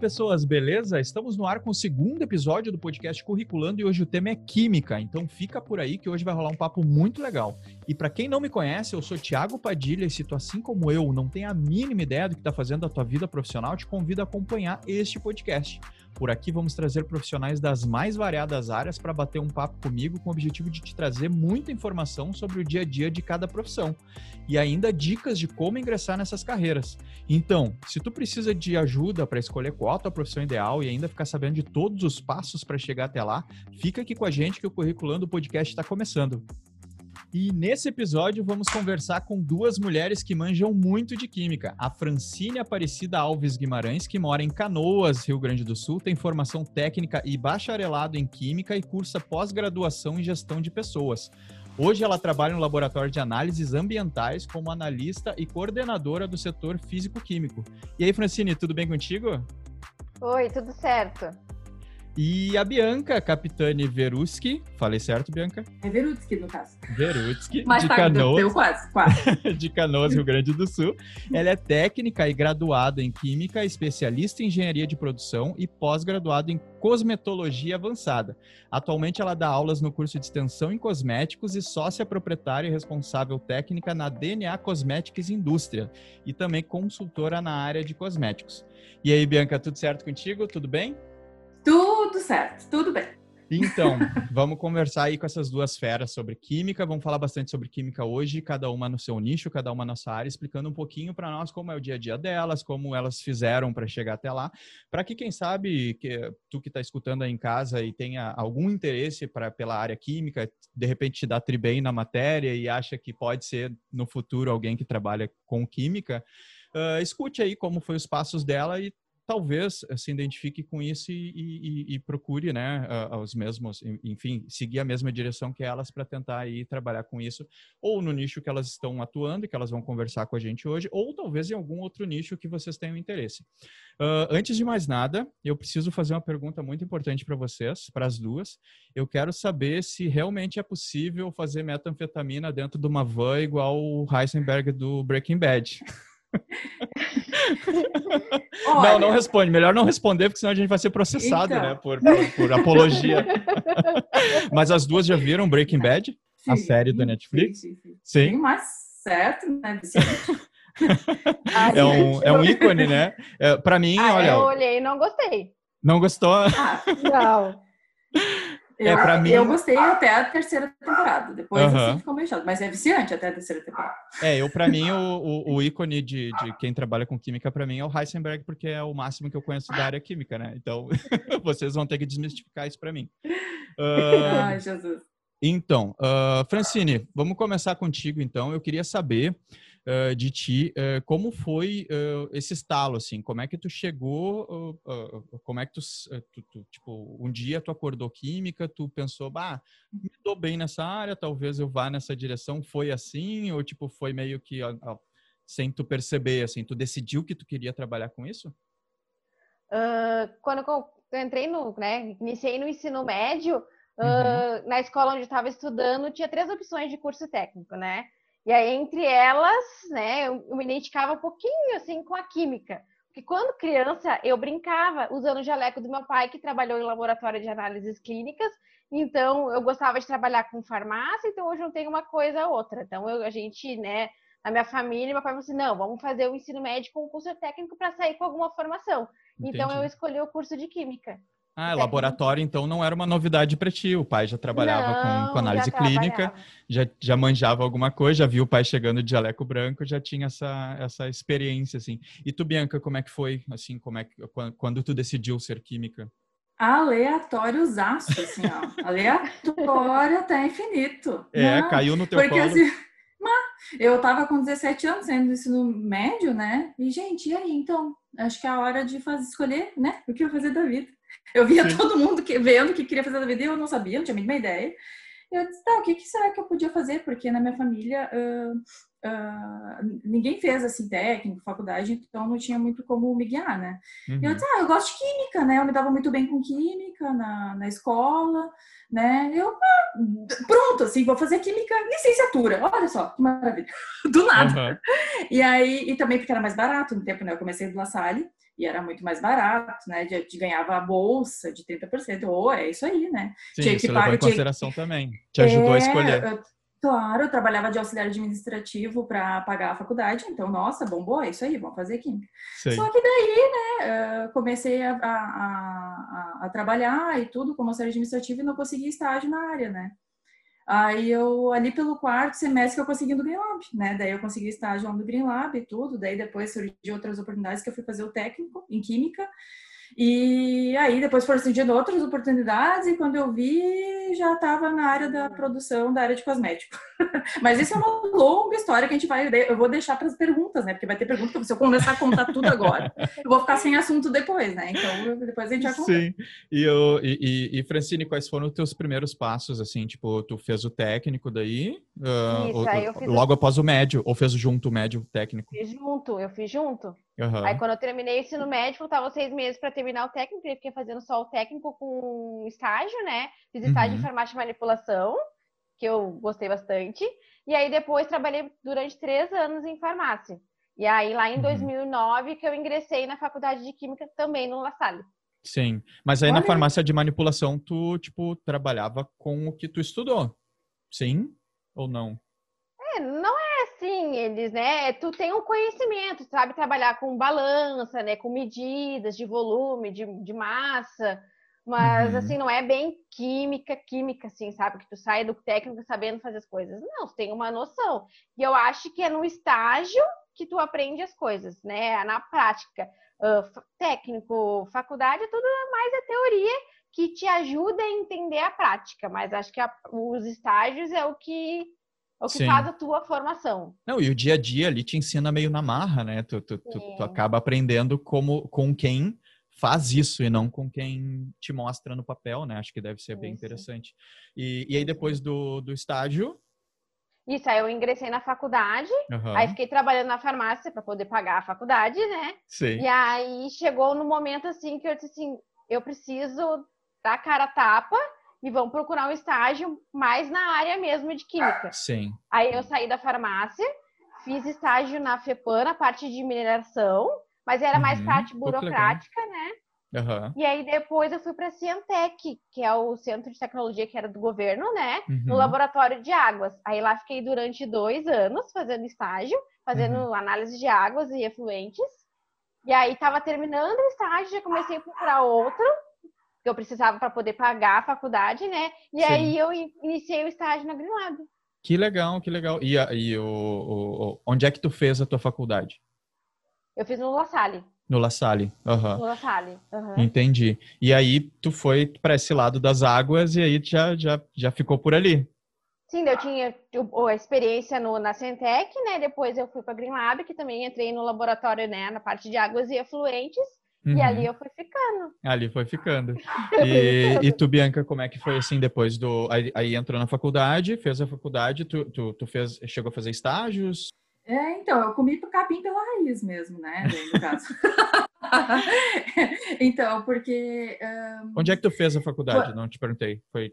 pessoas, beleza? Estamos no ar com o segundo episódio do podcast Curriculando e hoje o tema é Química, então fica por aí que hoje vai rolar um papo muito legal. E para quem não me conhece, eu sou Thiago Padilha e se tu, assim como eu, não tem a mínima ideia do que está fazendo a tua vida profissional, te convido a acompanhar este podcast. Por aqui vamos trazer profissionais das mais variadas áreas para bater um papo comigo com o objetivo de te trazer muita informação sobre o dia a dia de cada profissão e ainda dicas de como ingressar nessas carreiras. Então, se tu precisa de ajuda para escolher qual a tua profissão ideal e ainda ficar sabendo de todos os passos para chegar até lá, fica aqui com a gente que o Curriculando Podcast está começando. E nesse episódio vamos conversar com duas mulheres que manjam muito de química. A Francine Aparecida Alves Guimarães, que mora em Canoas, Rio Grande do Sul, tem formação técnica e bacharelado em química e cursa pós-graduação em gestão de pessoas. Hoje ela trabalha no laboratório de análises ambientais como analista e coordenadora do setor físico-químico. E aí, Francine, tudo bem contigo? Oi, tudo certo. E a Bianca Capitani Veruski, falei certo, Bianca? É Verutsky, no caso. Verutsky, Mas de tá, Canoas. deu quase, quase. de Canoas, Rio Grande do Sul. Ela é técnica e graduada em Química, especialista em Engenharia de Produção e pós-graduada em Cosmetologia Avançada. Atualmente ela dá aulas no curso de Extensão em Cosméticos e sócia proprietária e responsável técnica na DNA Cosméticos Indústria e também consultora na área de cosméticos. E aí, Bianca, tudo certo contigo? Tudo bem? Tudo certo, tudo bem. Então, vamos conversar aí com essas duas feras sobre química. Vamos falar bastante sobre química hoje, cada uma no seu nicho, cada uma na sua área, explicando um pouquinho para nós como é o dia a dia delas, como elas fizeram para chegar até lá. Para que, quem sabe, que, tu que está escutando aí em casa e tenha algum interesse pra, pela área química, de repente te dá tribem na matéria e acha que pode ser no futuro alguém que trabalha com química, uh, escute aí como foi os passos dela e talvez se identifique com isso e, e, e procure, né, os mesmos, enfim, seguir a mesma direção que elas para tentar aí trabalhar com isso, ou no nicho que elas estão atuando e que elas vão conversar com a gente hoje, ou talvez em algum outro nicho que vocês tenham interesse. Uh, antes de mais nada, eu preciso fazer uma pergunta muito importante para vocês, para as duas. Eu quero saber se realmente é possível fazer metanfetamina dentro de uma van igual o Heisenberg do Breaking Bad. Olha, não, não responde. Melhor não responder, porque senão a gente vai ser processado, então. né? Por, por, por apologia. Mas as duas já viram Breaking Bad? Sim, a série da Netflix? Sim, sim, sim. sim. mas certo, né? é, um, é um ícone, né? É, para mim, ah, olha. Eu olhei e não gostei. Não gostou? Ah, não. É, eu, pra mim... eu gostei até a terceira temporada. Depois assim ficou meio chato. Mas é viciante até a terceira temporada. É, eu, pra mim, o, o, o ícone de, de, quem trabalha com química, pra mim, é o Heisenberg, porque é o máximo que eu conheço da área química, né? Então, vocês vão ter que desmistificar isso pra mim. Uh, Ai, Jesus. Então, uh, Francine, vamos começar contigo, então. Eu queria saber uh, de ti uh, como foi esse estalo, assim, como é que tu chegou, como é que tu, tu, tu, tipo, um dia tu acordou química, tu pensou, bah, me dou bem nessa área, talvez eu vá nessa direção, foi assim, ou tipo, foi meio que sem tu perceber, assim, tu decidiu que tu queria trabalhar com isso? quando eu entrei no, né, iniciei no ensino médio, Uhum. na escola onde eu estava estudando, tinha três opções de curso técnico, né? E aí, entre elas, né, eu me identificava um pouquinho assim com a química. Porque quando criança, eu brincava usando o jaleco do meu pai, que trabalhou em laboratório de análises clínicas. Então, eu gostava de trabalhar com farmácia, então hoje não tenho uma coisa ou outra. Então, eu, a gente, né, na minha família, meu pai falou assim: não, vamos fazer o ensino médio com um curso técnico para sair com alguma formação. Entendi. Então, eu escolhi o curso de química. Ah, laboratório, então, não era uma novidade para ti. O pai já trabalhava não, com, com, análise já clínica, já, já manjava alguma coisa, já viu o pai chegando de jaleco branco, já tinha essa, essa experiência, assim. E tu, Bianca, como é que foi, assim, como é que, quando tu decidiu ser química? Aleatórios aço, assim, ó. Aleatório até infinito. É, não, caiu no teu porque, colo. Assim, eu tava com 17 anos, saindo do ensino médio, né? E, gente, e aí, então? Acho que é a hora de fazer, escolher, né? O que eu vou fazer da vida. Eu via Sim. todo mundo que, vendo que queria fazer da vida e eu não sabia, não tinha a mínima ideia. Eu disse, tá, o que, que, será que eu podia fazer? Porque na minha família uh, uh, ninguém fez assim técnico, faculdade, então não tinha muito como me guiar, né? Uhum. Eu disse, ah, eu gosto de química, né? Eu me dava muito bem com química na, na escola, né? Eu, ah, pronto, assim, vou fazer química licenciatura. Olha só, que maravilha. Do nada. Uhum. E aí, e também porque era mais barato no tempo, né? Eu comecei do La Salle e era muito mais barato, né? De, de ganhava a bolsa de 30%. Ou oh, é isso aí, né? Sim, tinha que isso pagar, em consideração tinha... também. Te ajudou é, a escolher. Eu, claro, eu trabalhava de auxiliar administrativo para pagar a faculdade, então, nossa, bombou, é isso aí, vamos fazer química. Sei. Só que daí, né, comecei a, a, a, a trabalhar e tudo como auxiliar administrativo e não consegui estágio na área, né? Aí eu, ali pelo quarto semestre eu consegui no Green Lab, né? Daí eu consegui estágio no Green Lab e tudo. Daí depois surgiu outras oportunidades que eu fui fazer o técnico em Química. E aí depois foram surgindo outras oportunidades e quando eu vi já estava na área da produção da área de cosmético. Mas isso é uma longa história que a gente vai eu vou deixar para as perguntas, né? Porque vai ter pergunta se eu começar a contar tudo agora, eu vou ficar sem assunto depois, né? Então depois a gente vai contar. Sim. E, eu, e, e, Francine, quais foram os teus primeiros passos assim, tipo, tu fez o técnico daí, uh, isso, ou, aí eu fiz logo o... após o médio ou fez junto o médio técnico? Fiz junto, eu fiz junto. Uhum. Aí quando eu terminei o ensino médio, faltava seis meses para terminar o técnico, eu fiquei fazendo só o técnico com estágio, né? Fiz estágio uhum. em farmácia e manipulação, que eu gostei bastante. E aí depois trabalhei durante três anos em farmácia. E aí lá em uhum. 2009 que eu ingressei na faculdade de química também no La Salle. Sim, mas aí Olha. na farmácia de manipulação tu tipo trabalhava com o que tu estudou, sim ou não? É, não assim, eles, né? Tu tem um conhecimento, sabe trabalhar com balança, né? Com medidas de volume, de, de massa. Mas, uhum. assim, não é bem química, química, assim, sabe? Que tu sai do técnico sabendo fazer as coisas. Não, tu tem uma noção. E eu acho que é no estágio que tu aprende as coisas, né? Na prática. Uh, técnico, faculdade, tudo mais é teoria que te ajuda a entender a prática. Mas acho que a, os estágios é o que é o que Sim. faz a tua formação. Não, e o dia a dia ali te ensina meio na marra, né? Tu, tu, tu, tu, acaba aprendendo como, com quem faz isso e não com quem te mostra no papel, né? Acho que deve ser bem interessante. E, e aí, depois do, do estágio. Isso, aí eu ingressei na faculdade, uhum. aí fiquei trabalhando na farmácia para poder pagar a faculdade, né? Sim. E aí chegou no momento assim que eu disse assim: eu preciso dar cara a tapa e vão procurar um estágio mais na área mesmo de química. Sim. Aí eu saí da farmácia, fiz estágio na FEPAN, na parte de mineração, mas era mais uhum, parte burocrática, né? Uhum. E aí depois eu fui para a Cientec, que é o centro de tecnologia que era do governo, né? Uhum. No laboratório de águas. Aí lá fiquei durante dois anos fazendo estágio, fazendo uhum. análise de águas e efluentes. E aí estava terminando o estágio, já comecei a procurar outro eu precisava para poder pagar a faculdade, né? E Sim. aí eu iniciei o estágio na Greenlab. Que legal, que legal. E, e o, o, onde é que tu fez a tua faculdade? Eu fiz no La Salle. No La Salle, uhum. No La Salle, uhum. Entendi. E aí tu foi para esse lado das águas e aí já, já, já ficou por ali. Sim, eu tinha a experiência no, na Centec, né? Depois eu fui para a Green Lab, que também entrei no laboratório, né? Na parte de águas e efluentes. Uhum. E ali eu fui ficando. Ali foi ficando. E, e, tu, Bianca, como é que foi assim depois do. Aí, aí entrou na faculdade, fez a faculdade, tu, tu, tu, fez, chegou a fazer estágios? É, então, eu comi capim pela raiz mesmo, né? no caso. então, porque. Um... Onde é que tu fez a faculdade? Não te perguntei. Foi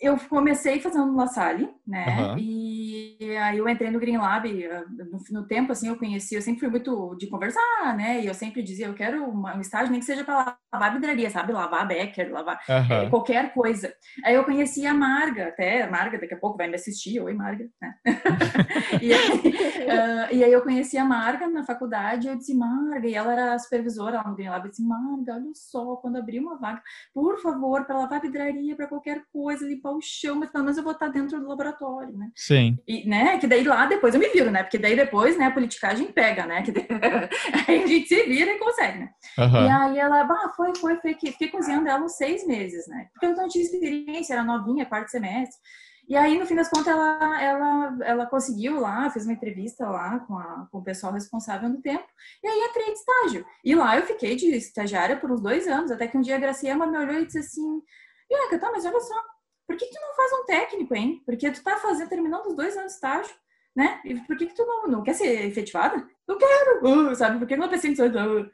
eu comecei fazendo La Salle, né? Uhum. E aí eu entrei no Green Lab. Eh, no, no, tempo, assim, eu conheci, eu sempre fui muito de conversar, né? E eu sempre dizia, eu quero uma, um estágio, nem que seja para lavar vidraria, sabe? Lavar Becker, lavar uhum. é, qualquer coisa. Aí eu conheci a Marga, até a Marga daqui a pouco vai me assistir. Oi, Marga. Né? e, aí, uh, e aí eu conheci a Marga na faculdade, eu disse, Marga, e ela era supervisora lá no Green Lab. Eu disse, Marga, olha só, quando abrir uma vaga, por favor, para lavar vidraria, para qualquer coisa, limpar limpar o chão, mas pelo menos eu vou estar dentro do laboratório, né? Sim. E, né, que daí lá depois eu me viro, né? Porque daí depois, né, a politicagem pega, né? Que aí a gente se vira e consegue, né? Uhum. E aí ela, bah, foi, foi, foi, fiquei cozinhando ela uns seis meses, né? Porque eu não tinha experiência, era novinha, quarto semestre. E aí, no fim das contas, ela, ela, ela conseguiu lá, fez uma entrevista lá com, a, com o pessoal responsável no tempo, e aí entrei de estágio. E lá eu fiquei de estagiária por uns dois anos, até que um dia a Graciela me olhou e disse assim, Bianca, tá, mas olha só, por que, que tu não faz um técnico, hein? Porque tu tá fazendo, terminando os dois anos de estágio, né? E por que, que tu não, não quer ser efetivada? Eu quero, uh, sabe? Por que não pensei? Uh.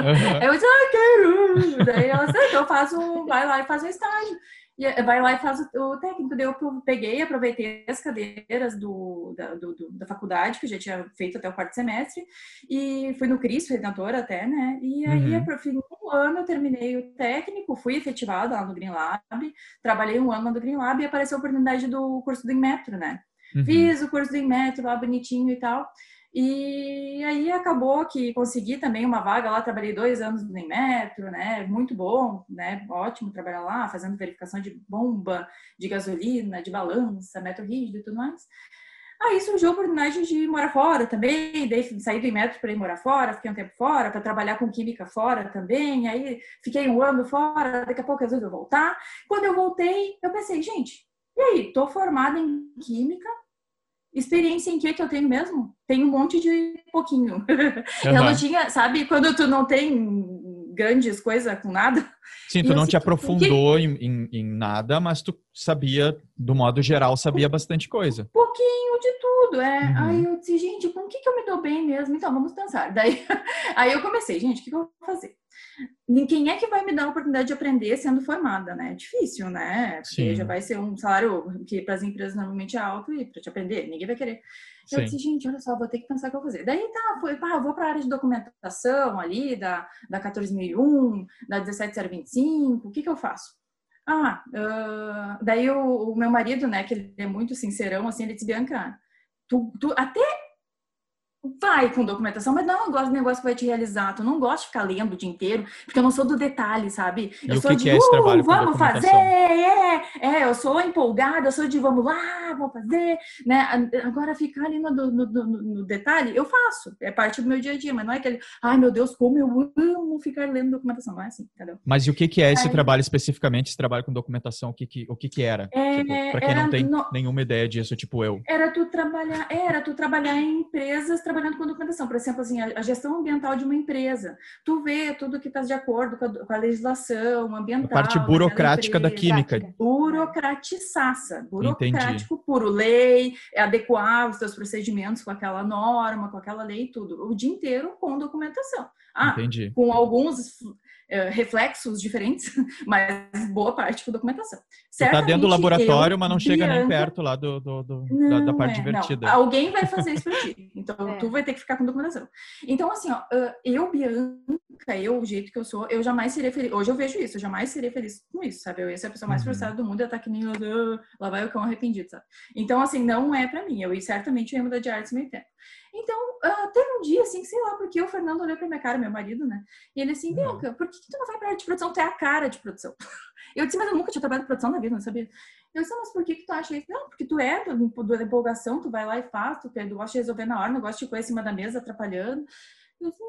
Uhum. Eu disse, ah, quero. Daí ela disse, então faz um, vai lá e faz um estágio. E eh, vai lá e faz o, técnico. Daí eu peguei, aproveitei as cadeiras do, da, do, da faculdade, que eu já tinha feito até o quarto semestre, e fui no Cristo Redentor até, né? E aí, uhum. fim um ano, eu terminei o técnico, fui efetivada lá no Green Lab, trabalhei um ano no Green Lab e apareceu a oportunidade do curso do Inmetro, né? Uhum. Fiz o curso do Inmetro lá bonitinho e tal. E aí acabou que consegui também uma vaga lá, trabalhei dois anos no Metro, né? Muito bom, né? Ótimo trabalhar lá, fazendo verificação de bomba, de gasolina, de balança, metro rígido e tudo mais. Aí surgiu a oportunidade de morar fora também, saí do Metro para ir morar fora, fiquei um tempo fora, para trabalhar com química fora também, aí fiquei um ano fora, daqui a pouco resolvi voltar. Quando eu voltei, eu pensei, gente, e aí, tô formada em química, experiência em que que eu tenho mesmo? Tem um monte de pouquinho. Uhum. Eu não tinha, sabe, quando tu não tem grandes coisas com nada. Sim, tu não te aprofundou que... em, em, nada, mas tu sabia, do modo geral, sabia bastante coisa. Um pouquinho de tudo, é. Uhum. Aí eu disse, gente, com o que, que eu me dou bem mesmo? Então, vamos pensar. Daí, aí eu comecei, gente, o que, que eu vou fazer? Quem é que vai me dar a oportunidade de aprender sendo formada, né? É difícil, né? Porque Sim. já vai ser um salário que para as empresas normalmente é alto e para te aprender, ninguém vai querer. Eu Sim. disse, gente, olha só, vou ter que pensar o que eu vou fazer. Daí tá, foi, pá, vou para a área de documentação ali, da, da 14001, da 17025, o que que eu faço? Ah, uh, daí o, o, meu marido, né, que ele é muito sincerão, assim, ele disse, Bianca, tu, tu até Vai com documentação, mas não, eu gosto de negócio que vai te realizar. Tu não gosta de ficar lendo o dia inteiro, porque eu não sou do detalhe, sabe? Eu e sou que de, que é esse trabalho uh, vamos fazer, é, é, eu sou empolgada, eu sou de vamos lá, vamos fazer, né? Agora ficar ali no, no, no, no, detalhe, eu faço, é parte do meu dia a dia, mas não é aquele, ai meu Deus, como eu amo ficar lendo documentação, não é assim, entendeu? Mas e o que, que é esse é, trabalho especificamente, esse trabalho com documentação, o que, que, o que, que era? É, tipo, para quem não tem nenhuma ideia disso, tipo eu. Era tu trabalhar, era tu trabalhar em empresas trabalhando com documentação por exemplo, assim, a, gestão ambiental de uma empresa. Tu vê tudo que está de acordo com a, com a, legislação ambiental. A parte burocrática da química. Burocratiçaça. Burocrático Entendi. puro. Lei, é adequar os teus procedimentos com aquela norma, com aquela lei e tudo. O dia inteiro com documentação. Ah, Entendi. com alguns reflexos diferentes, mas boa parte com documentação. Você tá dentro do laboratório, eu, mas não chega Bianca, nem perto lá do, do, do não, da, da, parte é, divertida. Não. Alguém vai fazer isso para ti. Então, é. tu vai ter que ficar com documentação. Então, assim, ó, eu, Bianca, eu, o jeito que eu sou, eu jamais seria feliz. Hoje eu vejo isso, eu jamais seria feliz com isso, sabe? Eu ia ser a pessoa mais uhum. frustrada do mundo, eu tá que nem lá vai o cão arrependido, sabe? Então, assim, não é para mim. Eu certamente ia mudar de artes meio tempo. Então, uh, teve um dia, assim, sei lá, porque o Fernando olhou pra minha cara, meu marido, né? E ele assim, Bianca, por que, que tu não vai pra área de produção? Tu é a cara de produção. Eu disse, mas eu nunca tinha trabalhado em produção na vida, não sabia. Eu disse, mas por que, que tu acha isso? Não, porque tu é da empolgação, tu vai lá e faz, tu, tu gosta de resolver na hora, não gosta de coisa em cima da mesa, atrapalhando. Eu disse,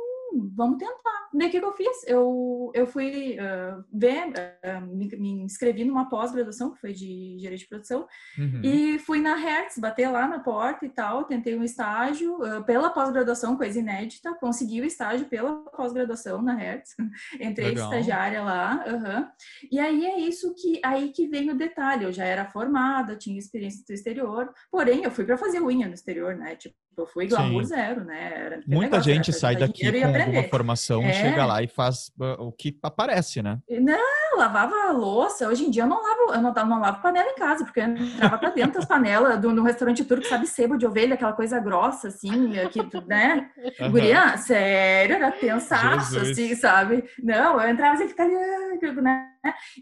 vamos tentar. Daí o que, que eu fiz? Eu, eu fui uh, ver, uh, me, me, inscrevi numa pós-graduação, que foi de engenharia de produção, uhum. e fui na Hertz, bater lá na porta e tal, tentei um estágio uh, pela pós-graduação, coisa inédita, consegui o estágio pela pós-graduação na Hertz, entrei Legal. estagiária lá, uhum. e aí é isso que, aí que vem o detalhe, eu já era formada, tinha experiência no exterior, porém eu fui para fazer unha no exterior, né, tipo, eu fui glamour Sim. zero, né? Era Muita negócio, gente sai daqui com alguma formação, é. chega lá e faz uh, o que aparece, né? Não, lavava louça. Hoje em dia eu não lavo, eu não, não lavo panela em casa, porque eu entrava pra dentro das panelas do, no restaurante turco, sabe, sebo de ovelha, aquela coisa grossa, assim, aqui, né? Uhum. Guria, sério, era tensaço, assim, sabe? Não, eu entrava assim, ficava, né?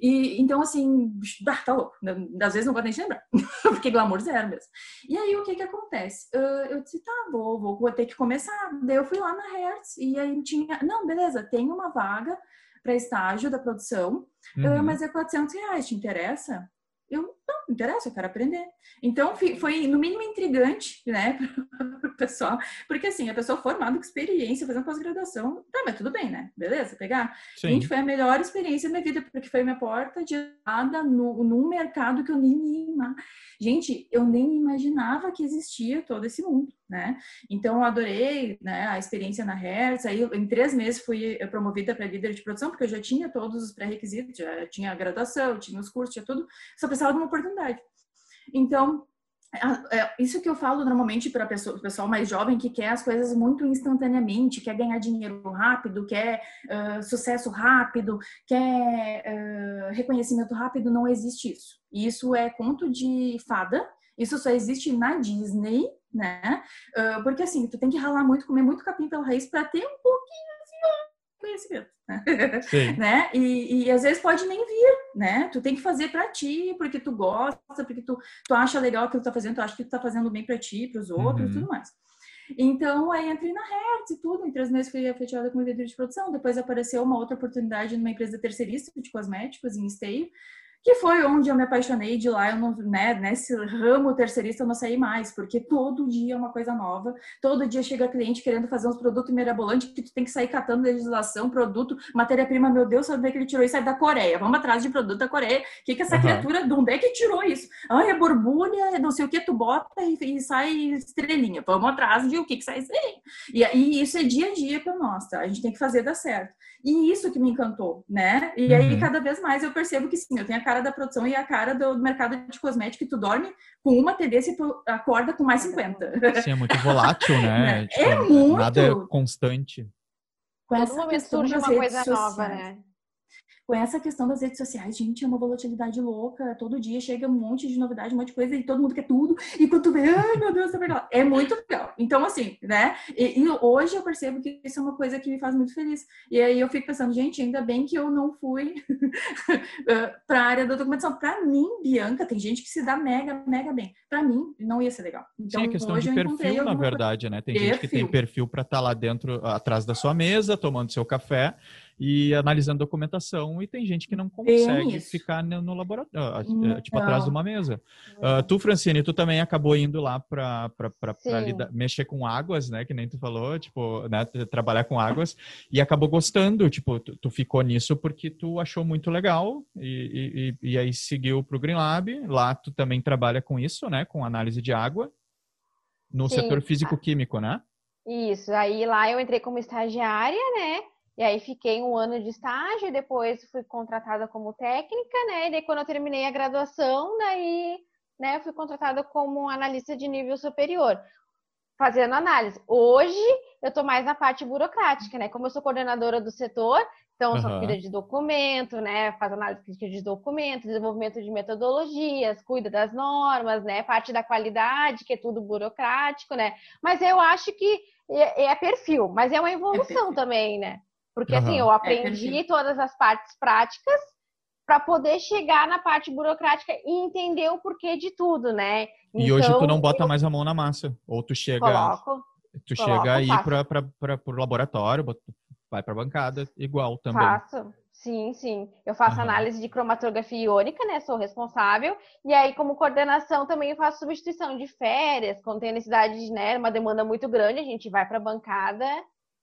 E então, assim, ah, tá louco. Às vezes não gosto nem lembrar, porque glamour zero mesmo. E aí, o que que acontece? Eu disse, tá, vou, vou, vou ter que começar. Daí eu fui lá na Hertz e aí tinha, não, beleza, tem uma vaga para estágio da produção, uhum. uh, mas é 400 reais, te interessa? Eu, não, não interessa, eu quero aprender. Então, foi no mínimo intrigante, né, para o pessoal, porque assim, a pessoa formada com experiência, fazendo pós-graduação, tá, mas tudo bem, né, beleza, pegar. Sim. Gente, foi a melhor experiência da minha vida, porque foi minha porta de entrada no, num mercado que eu nem ia Gente, eu nem imaginava que existia todo esse mundo, né? Então, eu adorei né, a experiência na Hertz. Aí, em três meses, fui promovida para líder de produção, porque eu já tinha todos os pré-requisitos, já tinha a graduação, tinha os cursos, tinha tudo, só precisava de uma oportunidade. Então, é, isso que eu falo normalmente para o pessoal mais jovem que quer as coisas muito instantaneamente, quer ganhar dinheiro rápido, quer uh, sucesso rápido, quer uh, reconhecimento rápido, não existe isso. Isso é conto de fada, isso só existe na Disney, né? Uh, porque assim, tu tem que ralar muito, comer muito capim pela raiz para ter um pouquinho conhecimento, né? né? E, e, às vezes pode nem vir, né? Tu tem que fazer para ti, porque tu gosta, porque tu, tu acha legal aquilo que tu tá fazendo, tu acha que tu tá fazendo bem para ti, para os outros uhum. tudo mais. Então, aí entrei na Hertz e tudo. Em três meses fui efetivada como líder de produção. Depois apareceu uma outra oportunidade numa empresa terceirista de cosméticos, em Esteio que foi onde eu me apaixonei de lá, eu não, né, nesse ramo terceirista eu não saí mais, porque todo dia é uma coisa nova, todo dia chega cliente querendo fazer uns produtos mirabolantes que tu tem que sair catando legislação, produto, matéria-prima, meu Deus, sabe onde é que ele tirou isso? É da Coreia, vamos atrás de produto da Coreia, o que que essa uhum. criatura, de onde é que tirou isso? Ai, é borbulha, não sei o que, tu bota e, e sai estrelinha, vamos atrás de o que que sai estrelinha. E, e isso é dia a dia para nós, tá? A gente tem que fazer dar certo. E isso que me encantou, né? E aí, uhum. cada vez mais eu percebo que sim, eu tenho a cara da produção e a cara do mercado de cosmético, que tu dorme com uma tendência e tu acorda com mais 50. Sim, é muito volátil, né? É tipo, é muito. Nada é constante. Com essa Todo momento surge uma coisa sociais. nova, né? Com essa questão das redes sociais, gente, é uma volatilidade louca. Todo dia chega um monte de novidade, um monte de coisa, e todo mundo quer tudo. E quando tu vê, ai meu Deus, é É muito legal. Então, assim, né? E, e, hoje eu percebo que isso é uma coisa que me faz muito feliz. E aí eu fico pensando, gente, ainda bem que eu não fui para a área da documentação. Para mim, Bianca, tem gente que se dá mega, mega bem. Para mim, não ia ser legal. Então, Sim, é questão de perfil, na verdade, né? Tem perfil. gente que tem perfil para estar tá lá dentro, atrás da sua mesa, tomando seu café e analisando documentação, e tem gente que não consegue ficar no, no laboratório, ah, hum, tipo, não. atrás de uma mesa. Uh, tu, Francine, tu também acabou indo lá para mexer com águas, né? Que nem tu falou, tipo, né? Trabalhar com águas, e acabou gostando, tipo, tu, tu ficou nisso porque tu achou muito legal, e, e, e aí seguiu para o Green Lab, lá tu também trabalha com isso, né? Com análise de água, no Sim. setor físico-químico, né? Isso, aí lá eu entrei como estagiária, né? E aí fiquei um ano de estágio, depois fui contratada como técnica, né? E daí quando eu terminei a graduação, daí, né, fui contratada como analista de nível superior, fazendo análise. Hoje eu estou mais na parte burocrática, né? Como eu sou coordenadora do setor, então eu sou uhum. cuida de documento, né? Faz análise crítica de documento, desenvolvimento de metodologias, cuida das normas, né? Parte da qualidade, que é tudo burocrático, né? Mas eu acho que é, é perfil, mas é uma evolução é também, né? Porque uhum. assim, eu é, aprendi é, todas as partes práticas para poder chegar na parte burocrática e entender o porquê de tudo, né? Então, e hoje tu então, não bota eu... mais a mão na massa, ou tu chega coloco, tu coloco, chega aí para o laboratório, vai para a bancada, igual também. Faço. Sim, sim. Eu faço uhum. análise de cromatografia iônica, né? Sou responsável. E aí, como coordenação, também faço substituição de férias, quando tem necessidade de, né, uma demanda muito grande, a gente vai para a bancada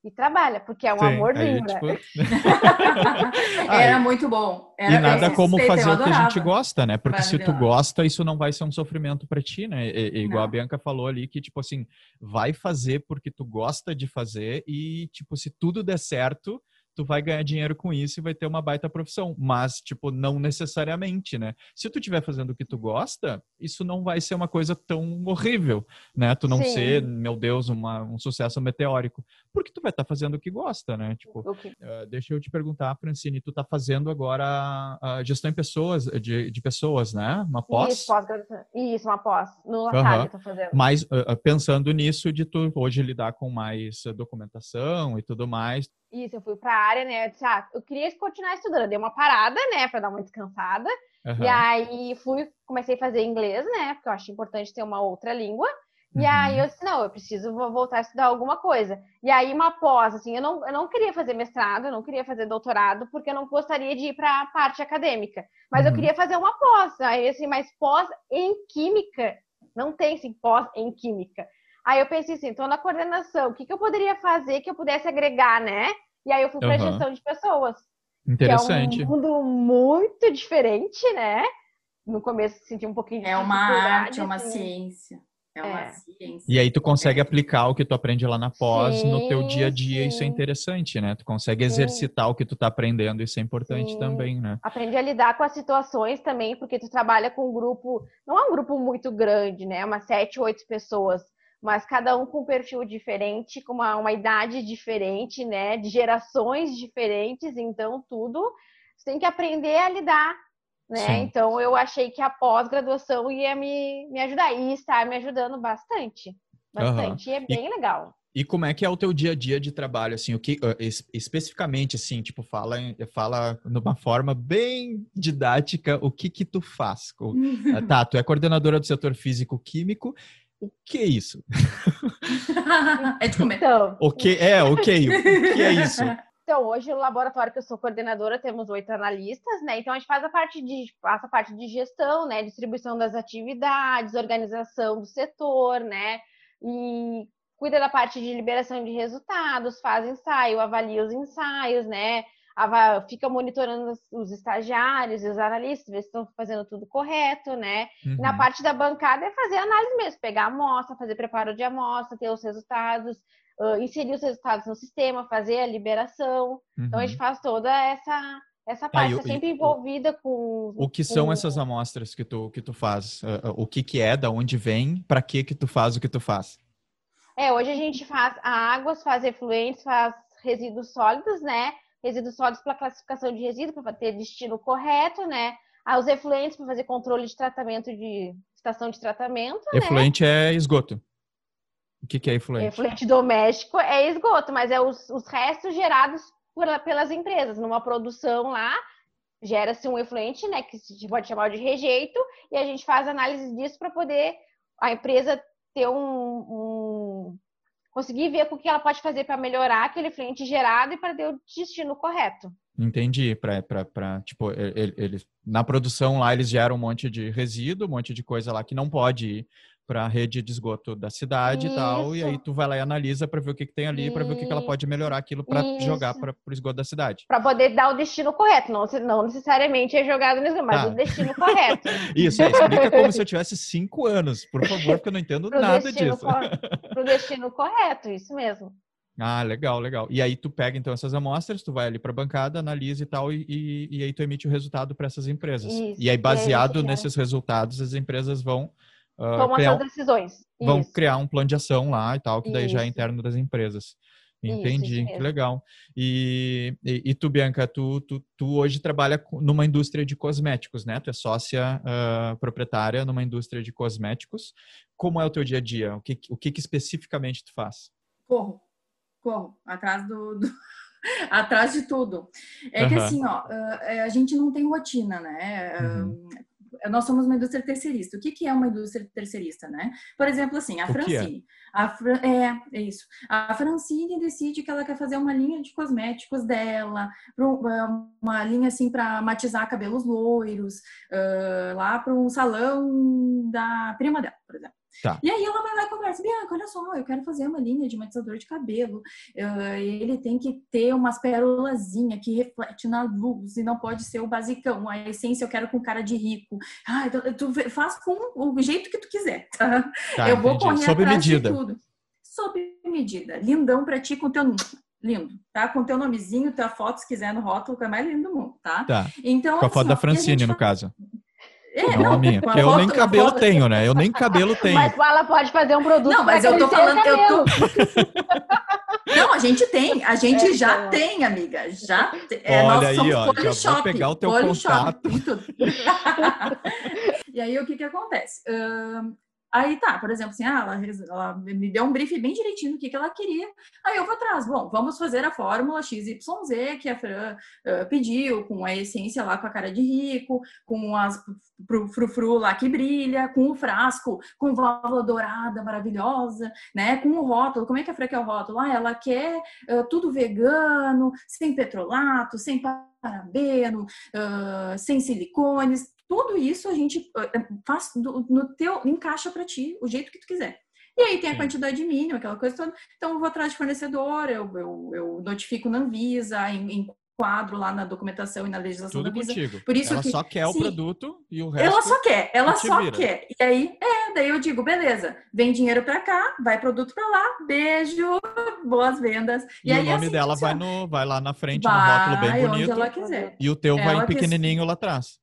e trabalha, porque é um Sim, amorzinho, aí, tipo... Era muito bom. Era e nada como fazer o que a gente gosta, né? Porque se tu gosta, isso não vai ser um sofrimento para ti, né? E, igual não. a Bianca falou ali, que tipo assim, vai fazer porque tu gosta de fazer e tipo, se tudo der certo, tu vai ganhar dinheiro com isso e vai ter uma baita profissão. Mas, tipo, não necessariamente, né? Se tu estiver fazendo o que tu gosta, isso não vai ser uma coisa tão horrível, né? Tu não Sim. ser, meu Deus, uma, um sucesso meteórico. Porque tu vai estar tá fazendo o que gosta, né? Tipo, okay. uh, deixa eu te perguntar, Francine, tu tá fazendo agora a gestão em pessoas, de, de pessoas, né? Uma pós? Isso, pós Isso, uma pós. No LATAG uhum. tô fazendo. Mas uh, pensando nisso de tu hoje lidar com mais documentação e tudo mais, isso, eu fui para a área, né? Eu disse, ah, eu queria continuar estudando. Eu dei uma parada, né, para dar uma descansada. Uhum. E aí fui, comecei a fazer inglês, né? Porque eu acho importante ter uma outra língua. E uhum. aí eu disse, não, eu preciso voltar a estudar alguma coisa. E aí uma pós, assim, eu não, eu não queria fazer mestrado, eu não queria fazer doutorado, porque eu não gostaria de ir para a parte acadêmica. Mas uhum. eu queria fazer uma pós. Aí assim, mas pós em química. Não tem assim, pós em química. Aí eu pensei assim, estou na coordenação, o que, que eu poderia fazer que eu pudesse agregar, né? E aí eu fui para uhum. gestão de pessoas. Interessante. Que é um mundo muito diferente, né? No começo senti um pouquinho de É uma arte, é uma assim. ciência. É uma é. ciência. E aí tu consegue aplicar o que tu aprende lá na pós sim, no teu dia a dia, sim. isso é interessante, né? Tu consegue exercitar sim. o que tu tá aprendendo, isso é importante também, né? Aprende a lidar com as situações também, porque tu trabalha com um grupo, não é um grupo muito grande, né? Umas sete, oito pessoas, mas cada um com um perfil diferente, com uma, uma idade diferente, né? De gerações diferentes, então tudo você tem que aprender a lidar né? Então eu achei que a pós-graduação ia me, me ajudar e está me ajudando bastante. Bastante. Uhum. E é bem e, legal. E como é que é o teu dia a dia de trabalho, assim, o que especificamente, assim, tipo, fala, fala numa forma bem didática o que que tu faz. tá, tu é coordenadora do setor físico-químico, o que é isso? é de comer. Então... O que é, ok, o que é isso? Então, hoje no laboratório que eu sou coordenadora, temos oito analistas, né? Então a gente faz a parte de faz a parte de gestão, né? Distribuição das atividades, organização do setor, né? E cuida da parte de liberação de resultados, faz ensaio, avalia os ensaios, né? Fica monitorando os estagiários e os analistas, ver se estão fazendo tudo correto, né? Uhum. Na parte da bancada é fazer análise mesmo, pegar amostra, fazer preparo de amostra, ter os resultados, uh, inserir os resultados no sistema, fazer a liberação. Uhum. Então a gente uhum. faz toda essa essa parte ah, sempre envolvida com o que com... são essas amostras que tu que tu faz uh, o que que é da onde vem para que que tu faz o que tu faz é hoje a gente faz águas faz efluentes faz resíduos sólidos né resíduos sólidos para classificação de resíduos para ter destino correto né ah, os efluentes para fazer controle de tratamento de estação de tratamento né? efluente né? é esgoto o que, que é efluente? Efluente doméstico é esgoto, mas é os, os restos gerados por, pelas empresas. Numa produção lá, gera-se um efluente, né, que se pode chamar de rejeito, e a gente faz análise disso para poder a empresa ter um, um, conseguir ver o que ela pode fazer para melhorar aquele efluente gerado e para ter o destino correto. Entendi, para tipo, eles na produção lá eles geram um monte de resíduo, um monte de coisa lá que não pode ir para a rede de esgoto da cidade Isso. e tal, e aí tu vai lá e analisa para ver o que, que tem ali, para ver o que, que ela pode melhorar aquilo para jogar para o esgoto da cidade. Para poder dar o destino correto, não, não necessariamente é jogado no esgoto, mas tá. o destino correto. Isso, é, explica como se eu tivesse cinco anos, por favor, porque eu não entendo nada disso. Para o destino correto, isso mesmo. Ah, legal, legal. E aí tu pega então essas amostras, tu vai ali para a bancada, analisa e tal, e, e, e, aí tu emite o resultado para essas empresas. Isso. E aí, baseado aí, nesses resultados, as empresas vão Uh, Tomam criar, decisões. Vão Isso. criar um plano de ação lá e tal, que daí Isso. já é interno das empresas. Entendi, Isso, que legal. E, e, e, tu, Bianca, tu, tu, tu, hoje trabalha numa indústria de cosméticos, né? Tu é sócia uh, proprietária numa indústria de cosméticos. Como é o teu dia a dia? O que, o que, que especificamente tu faz? Corro, corro, atrás do... do... atrás de tudo. É uhum. que assim, ó, ah, a gente não tem rotina, né? Uhum nós somos uma indústria terceirista. O que, que é uma indústria terceirista, né? Por exemplo, assim, a o é? Francine. É? A Fran, é, é isso. A Francine decide que ela quer fazer uma linha de cosméticos dela, uma linha assim para matizar cabelos loiros, uh, lá para um salão da prima dela, por exemplo. Tá. E aí ela vai lá e conversa, Bianca, olha só, eu quero fazer uma linha de matizador de cabelo. Uh, ele tem que ter umas pérolazinhas que reflete na luz e não pode ser o basicão. A essência eu quero com cara de rico. Ah, então, tu faz com o jeito que tu quiser, tá? tá eu vou correr Sob atrás medida. de tudo. Sob medida. Lindão pra ti com teu lindo, tá? Com teu nomezinho, tua foto, se quiser, no rótulo, que é mais lindo do mundo, tá? Tá. Então, com a assim, foto da Francine, no caso. É, não, não. Porque eu nem cabelo foto... tenho, né? Eu nem cabelo tenho. Mas ela pode fazer um produto. Não, mas eu tô falando. Eu tô... não, a gente tem. A gente é, já é. tem, amiga. Já. É, Olha aí, ó. Já vou pegar o teu contato. e aí, o que que acontece? Uh, Aí tá, por exemplo, assim, ah, ela, ela, me deu um brief bem direitinho do que, que ela queria. Aí eu vou atrás, bom, vamos fazer a fórmula XYZ que a Fran uh, pediu, com a essência lá com a cara de rico, com as frufru lá que brilha, com o frasco, com válvula dourada maravilhosa, né? Com o rótulo, como é que a Fran quer o rótulo? Ah, ela quer uh, tudo vegano, sem petrolato, sem parabeno, uh, sem silicones, tudo isso a gente eh, faz no teu, encaixa para ti, o jeito que tu quiser. E aí tem a quantidade mínima, aquela coisa toda. Então eu vou atrás de fornecedor, eu, eu, eu notifico na Anvisa, em, quadro lá na documentação e na legislação Tudo da Anvisa. Contigo. Por isso ela que, só quer sim, o produto e o resto. Ela só quer, ela só vira. quer. E aí, é, daí eu digo, beleza, vem dinheiro para cá, vai produto para lá, beijo, boas vendas. E, e aí, o nome assim, dela vai, no, vai lá na frente, vai no rótulo bem bonito. E o teu ela vai pequenininho lá atrás.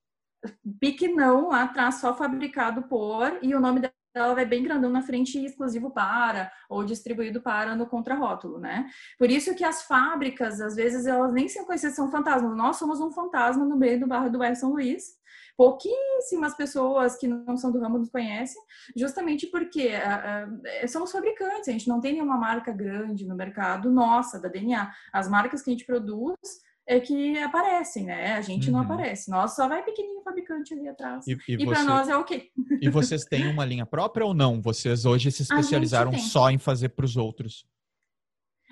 Pequenão lá atrás, só fabricado por, e o nome dela vai bem grandão na frente exclusivo para ou distribuído para no contrarótulo, né? Por isso que as fábricas, às vezes, elas nem são conhecidas, são fantasmas. Nós somos um fantasma no meio do bairro do bairro São Luís, pouquíssimas pessoas que não são do ramo nos conhecem, justamente porque uh, uh, somos fabricantes, a gente não tem nenhuma marca grande no mercado nossa, da DNA. As marcas que a gente produz é que aparecem, né? A gente uhum. não aparece. Nós só vai pequenininho fabricante ali atrás. E, e, e para nós é ok. E vocês têm uma linha própria ou não? Vocês hoje se especializaram só em fazer para os outros?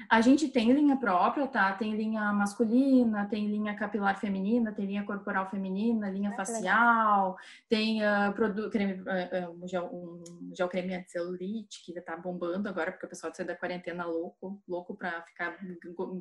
A gente tem linha própria, tá? Tem linha masculina, tem linha capilar feminina, tem linha corporal feminina, linha ah, facial, tem uh, produto, creme, uh, um, gel, um gel creme anti-celulite, que tá bombando agora, porque o pessoal saiu da quarentena louco, louco para ficar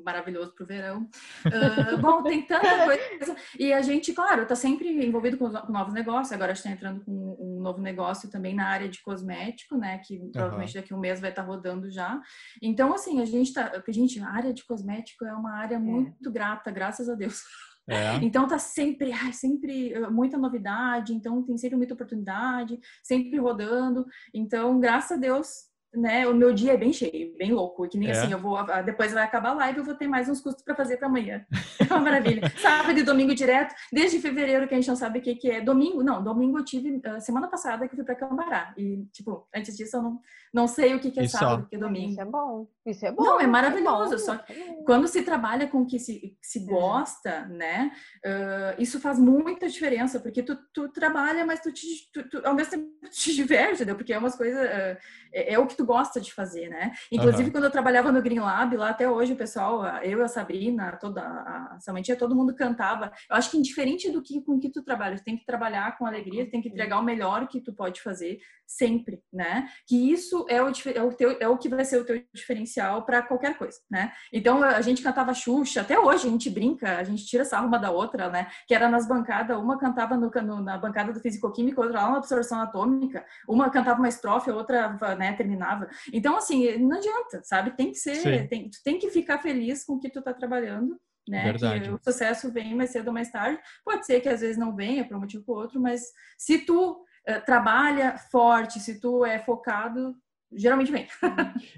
maravilhoso pro verão. Uh, bom, tem tanta coisa. E a gente, claro, tá sempre envolvido com, novos negócios. Agora a gente tá entrando com um novo negócio também na área de cosmético, né? Que provavelmente daqui a um mês vai estar tá rodando já. Então, assim, a gente tá porque, gente, a área de cosmético é uma área é. muito é. grata, graças a Deus. É. Então tá sempre, ai, sempre eh, muita novidade, então tem sempre muita oportunidade, sempre rodando. Então, graças a Deus, né, o meu dia é bem cheio, bem louco, que nem é. assim, eu vou, depois vai acabar a live, eu vou ter mais uns custos para fazer para amanhã. É uma maravilha. Sábado e domingo direto, desde fevereiro que a gente não sabe o que, que é. Domingo, não, domingo eu tive, uh, semana passada que eu fui para Cambará, e tipo, antes disso eu não, não sei o que, que é e sábado, o que é domingo. Isso é bom, isso é bom. Não, é maravilhoso, é bom, só que é quando se trabalha com o que se, se gosta, né, uh, isso faz muita diferença, porque tu, tu trabalha, mas tu, te, tu, tu ao mesmo tempo te diverte, entendeu? Porque é umas coisas, uh, é, é o que tu gosta de fazer, né? Inclusive, uhum. quando eu trabalhava no Green Lab, lá até hoje o pessoal, eu e a Sabrina, toda a Samantia, todo mundo cantava. Eu acho que indiferente do que com que tu trabalha, tu tem que trabalhar com alegria, tem que entregar o melhor que tu pode fazer sempre, né? Que isso é o, é o, teu, é o que vai ser o teu diferencial para qualquer coisa, né? Então, a gente cantava Xuxa, até hoje a gente brinca, a gente tira essa uma da outra, né? Que era nas bancadas, uma cantava no, no, na bancada do físico-químico, outra lá na absorção atômica, uma cantava uma estrofe, a outra né, terminava. Então, assim, não adianta, sabe? Tem que ser, tem, tu tem que ficar feliz com o que tu tá trabalhando, né? Verdade. Que o sucesso vem mais cedo ou mais tarde. Pode ser que às vezes não venha por um motivo ou outro, mas se tu uh, trabalha forte, se tu é focado, geralmente vem.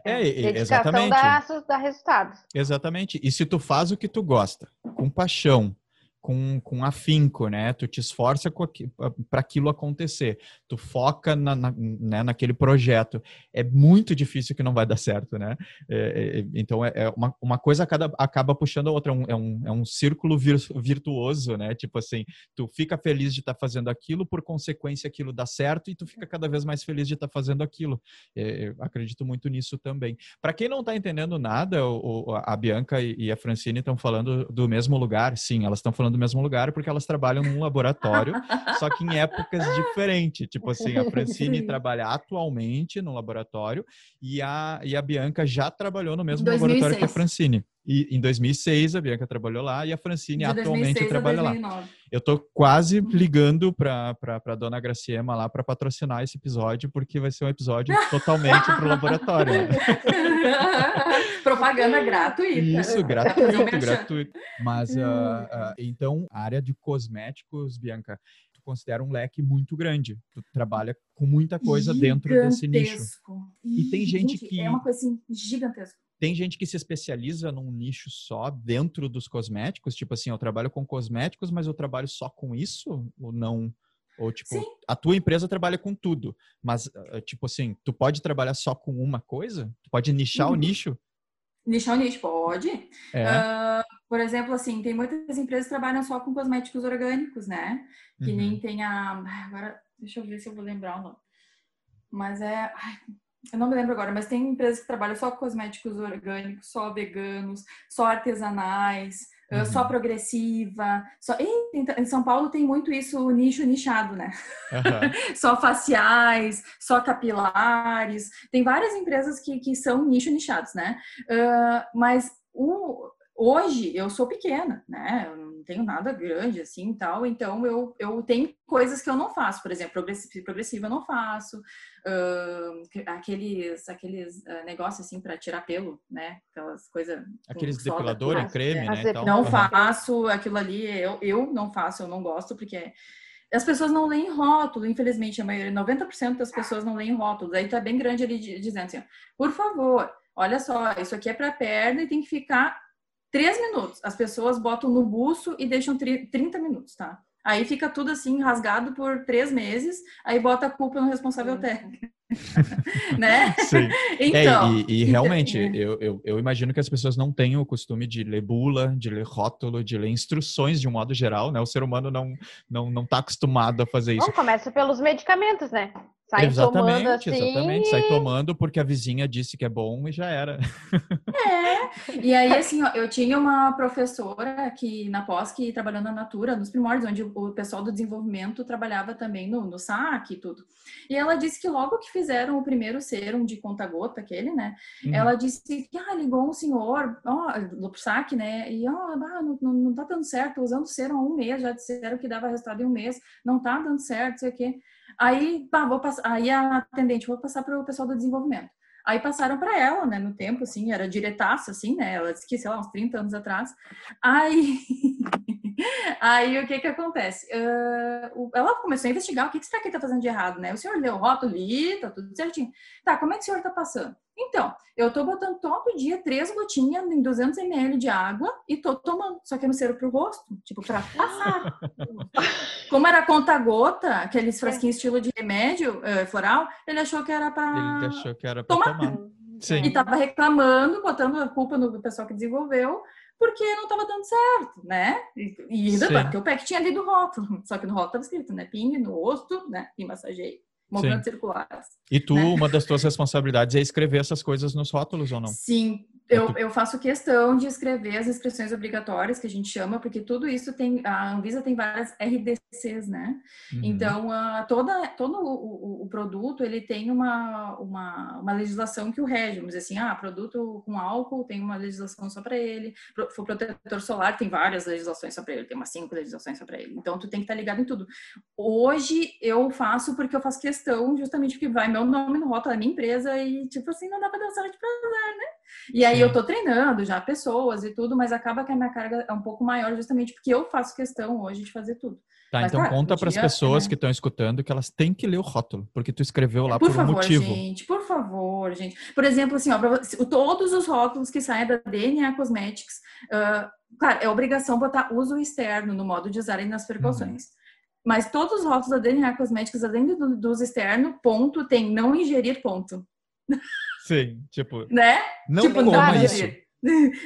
É, exatamente. Dá, dá resultado. Exatamente. E se tu faz o que tu gosta, com paixão, com, com afinco, né? Tu te esforça para aquilo acontecer. Tu foca na, na, né, naquele projeto. É muito difícil que não vai dar certo, né? É, é, então, é, é, uma, uma coisa acaba, acaba puxando a outra. É um, é um, é um círculo vir, virtuoso, né? Tipo assim, tu fica feliz de estar tá fazendo aquilo, por consequência aquilo dá certo e tu fica cada vez mais feliz de estar tá fazendo aquilo. É, acredito muito nisso também. Para quem não está entendendo nada, o, a Bianca e a Francine estão falando do mesmo lugar. Sim, elas estão falando do mesmo lugar porque elas trabalham num laboratório, só que em épocas diferentes. Tipo assim, a Francine trabalha atualmente no laboratório e a, e a Bianca já trabalhou no mesmo 2006. laboratório que a Francine. E em 2006 a Bianca trabalhou lá e a Francine De atualmente trabalha lá. Eu tô quase ligando para a dona Graciema lá para patrocinar esse episódio, porque vai ser um episódio totalmente para o laboratório. Né? Propaganda gratuita. Isso, gratuito, gratuito. Mas, uh, uh, então, a área de cosméticos, Bianca, tu considera um leque muito grande. Tu trabalha com muita coisa gigantesco. dentro desse nicho. E tem gente, gente que... É uma coisa assim, gigantesca. Tem gente que se especializa num nicho só dentro dos cosméticos, tipo assim, eu trabalho com cosméticos, mas eu trabalho só com isso ou não? Ou tipo, Sim. a tua empresa trabalha com tudo, mas ah, tipo assim, tu pode trabalhar só com uma coisa? Tu pode nichar uhum. o nicho? Nichar o nicho, pode. É. Uh, por exemplo, assim, tem muitas empresas que trabalham só com cosméticos orgânicos, né? Que uhum. nem tem a. Agora, deixa eu ver se eu vou lembrar o nome. Mas é. Ai, eu não me lembro agora, mas tem empresas que trabalham só com cosméticos orgânicos, só veganos, só artesanais, uhum. só progressiva. Só... em São Paulo tem muito isso, nicho nichado, né? Uhum. só faciais, só capilares. Tem várias empresas que, que são nicho nichados, né? Uh, mas o, hoje eu sou pequena, né? Não tenho nada grande assim e tal, então eu, eu tenho coisas que eu não faço, por exemplo, progressiva, eu não faço, uh, aqueles, aqueles uh, negócios assim para tirar pelo, né? Aquelas coisas. Aqueles depilador em creme, né? Então, não faço aquilo ali, eu, eu não faço, eu não gosto, porque as pessoas não leem rótulo, infelizmente, a maioria, 90% das pessoas não leem rótulo. Daí tá bem grande ali dizendo assim, por favor, olha só, isso aqui é para perna e tem que ficar três minutos. As pessoas botam no buço e deixam 30 minutos, tá? Aí fica tudo assim, rasgado por três meses, aí bota a culpa no responsável técnico. né? Sim. Então, é, e, e, realmente, então, eu, eu, eu, imagino que as pessoas não têm o costume de ler bula, de ler rótulo, de ler instruções de um modo geral, né? O ser humano não não não está acostumado a fazer isso. Bom, começa pelos medicamentos, né? Sai exatamente, tomando assim... exatamente. Sai tomando porque a vizinha disse que é bom e já era. É. E aí, assim, ó, eu tinha uma professora aqui na pós que trabalhando na Natura, nos primórdios, onde o pessoal do desenvolvimento trabalhava também no, no SAC e tudo. E ela disse que logo que fizeram o primeiro serum de conta-gota, aquele, né? Uhum. Ela disse que, ah, ligou um senhor, ó, do SAC, né? E, ó, ah, não, não, não tá dando certo, usando serum há um mês, já disseram que dava resultado em um mês, não tá dando certo, sei o quê. Aí, pá, vou passar, aí a atendente, vou passar para o pessoal do desenvolvimento. Aí passaram para ela, né, no tempo, assim, era diretaça, assim, né, ela disse que, sei lá, uns 30 anos atrás. Aí, aí o que que acontece? Uh, ela começou a investigar o que, que será que tá fazendo de errado, né? O senhor leu o rótulo ali, tá tudo certinho. Tá, como é que o senhor tá passando? Então, eu tô botando todo dia três gotinhas em 200 ml de água e tô tomando, só que no cero pro rosto, tipo, pra passar. Como era conta-gota, aqueles frasquinhos estilo de remédio uh, floral, ele achou que era pra Ele achou que era pra tomar. tomar. Sim. E tava reclamando, botando a culpa no pessoal que desenvolveu, porque não tava dando certo, né? E, ainda porque o PEC tinha ali do rótulo, só que no rótulo tava escrito, né? Ping no rosto, né? E massageio movimentos circulares. E tu, né? uma das tuas responsabilidades é escrever essas coisas nos rótulos ou não? Sim, eu, eu faço questão de escrever as inscrições obrigatórias, que a gente chama, porque tudo isso tem, a Anvisa tem várias RDCs, né? Uhum. Então, uh, toda, todo o, o, o, produto, ele tem uma, uma, uma legislação que o rege, vamos dizer assim, ah, produto com álcool tem uma legislação só para ele, for protetor solar tem várias legislações só para ele, tem umas cinco legislações só para ele. Então, tu tem que estar tá ligado em tudo. Hoje, eu faço porque eu faço questão, justamente porque vai meu nome no rótulo da minha empresa e, tipo assim, não dá para dar sorte para azar, né? E aí Sim. eu tô treinando já pessoas e tudo, mas acaba que a minha carga é um pouco maior justamente porque eu faço questão hoje de fazer tudo. Tá, mas, então conta para as pessoas né? que estão escutando que elas têm que ler o rótulo, porque tu escreveu lá por, por favor, um motivo. gente, por favor, gente. Por exemplo, assim, ó, todos os rótulos que saem da DNA Cosmetics, uh, claro, é obrigação botar uso externo no modo de usar e nas precauções. Uhum. Mas todos os rótulos da DNA Cosmetics, além do, do uso externo, ponto, tem não ingerir ponto. Sim, tipo. Né? Não tipo, coma não isso.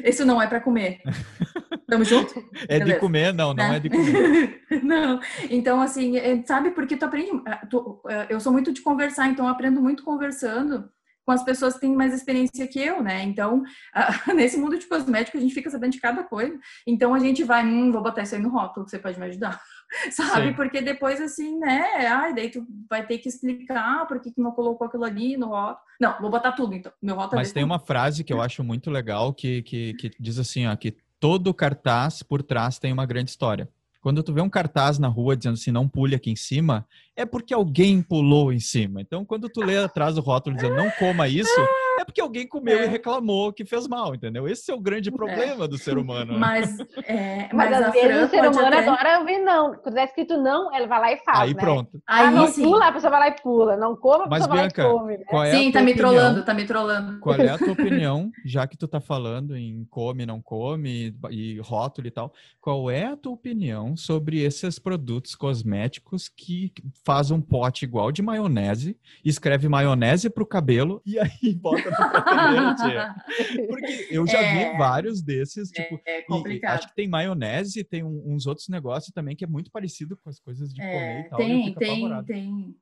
Esse não é para comer. Tamo junto? É Beleza. de comer, não, não né? é de comer. não. Então, assim, é, sabe, porque tu aprende. Ah, tu, ah, eu sou muito de conversar, então eu aprendo muito conversando com as pessoas que têm mais experiência que eu, né? Então, nesse mundo de cosmético, a gente fica sabendo de cada coisa. Então, a gente vai, hum, vou botar isso aí no rótulo, que você pode me ajudar. sabe? Sim. Porque depois, assim, né? Ai, daí tu vai ter que explicar por que, que não colocou aquilo ali no rótulo. Não, vou botar tudo, então. Meu rótulo é Mas tem tudo. uma frase que eu acho muito legal que, que, que diz assim, ó, que todo cartaz por trás tem uma grande história. Quando tu vê um cartaz na rua dizendo assim, não pule aqui em cima, é porque alguém pulou em cima. Então, quando tu lê atrás do rótulo dizendo não coma isso, é porque alguém comeu é. e reclamou que fez mal, entendeu? Esse é o grande é. problema é. do ser humano. Né? Mas, é, mas, mas às vezes o ser humano até... adora ouvir não. Quando tá escrito não, ele vai lá e faz, Aí né? pronto. Ah, não sim. pula, a pessoa vai lá e pula. Não coma, a pessoa Bianca, vai lá e come. Né? Qual é sim, tá me opinião? trollando, tá me trollando. Qual é a tua opinião, já que tu tá falando em come, não come, e rótulo e tal, qual é a tua opinião sobre esses produtos cosméticos que faz um pote igual de maionese, escreve maionese pro cabelo e aí bota no prateleira, Porque eu já é, vi vários desses, é, tipo, é, complicado. acho que tem maionese, tem uns outros negócios também que é muito parecido com as coisas de comer e tal. Tem, tem, tem.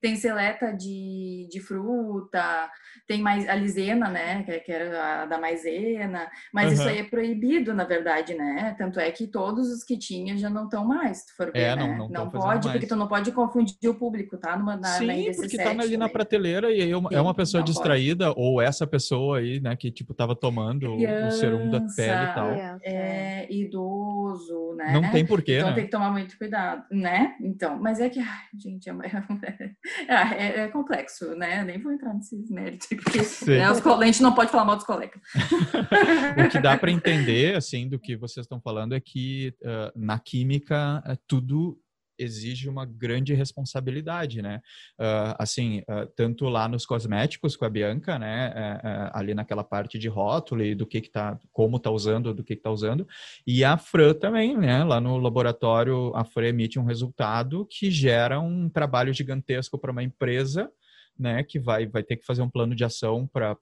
Tem seleta de, de fruta, tem mais a lisena, né? Que, que era a da maisena, mas uhum. isso aí é proibido, na verdade, né? Tanto é que todos os que tinha já não estão mais, se for ver, é, não, né? não, não pode, porque tu não pode confundir o público, tá? Numa, na, Sim, na porque tá ali na prateleira e eu, é uma pessoa distraída, pode. ou essa pessoa aí, né, que tipo tava tomando Criança, o serum da pele e tal. É, idoso, né? Não tem porquê, então né? tem que tomar muito cuidado, né? Então, mas é que, ai, gente, é, é, é, é, complexo, né? Nem vou entrar nesses méritos, porque né, os, a gente não pode falar mal dos colegas. o que dá para entender, assim, do que vocês estão falando é que uh, na química uh, tudo exige uma grande responsabilidade, né? Uh, assim, uh, tanto lá nos cosméticos com a Bianca, né? Uh, ali naquela parte de rótulo e do que que tá, como tá usando, do que que tá usando, e a Fran também, né? Lá no laboratório, a Fran emite um resultado que gera um trabalho gigantesco para uma empresa, né? Que vai, vai ter que fazer um plano de ação para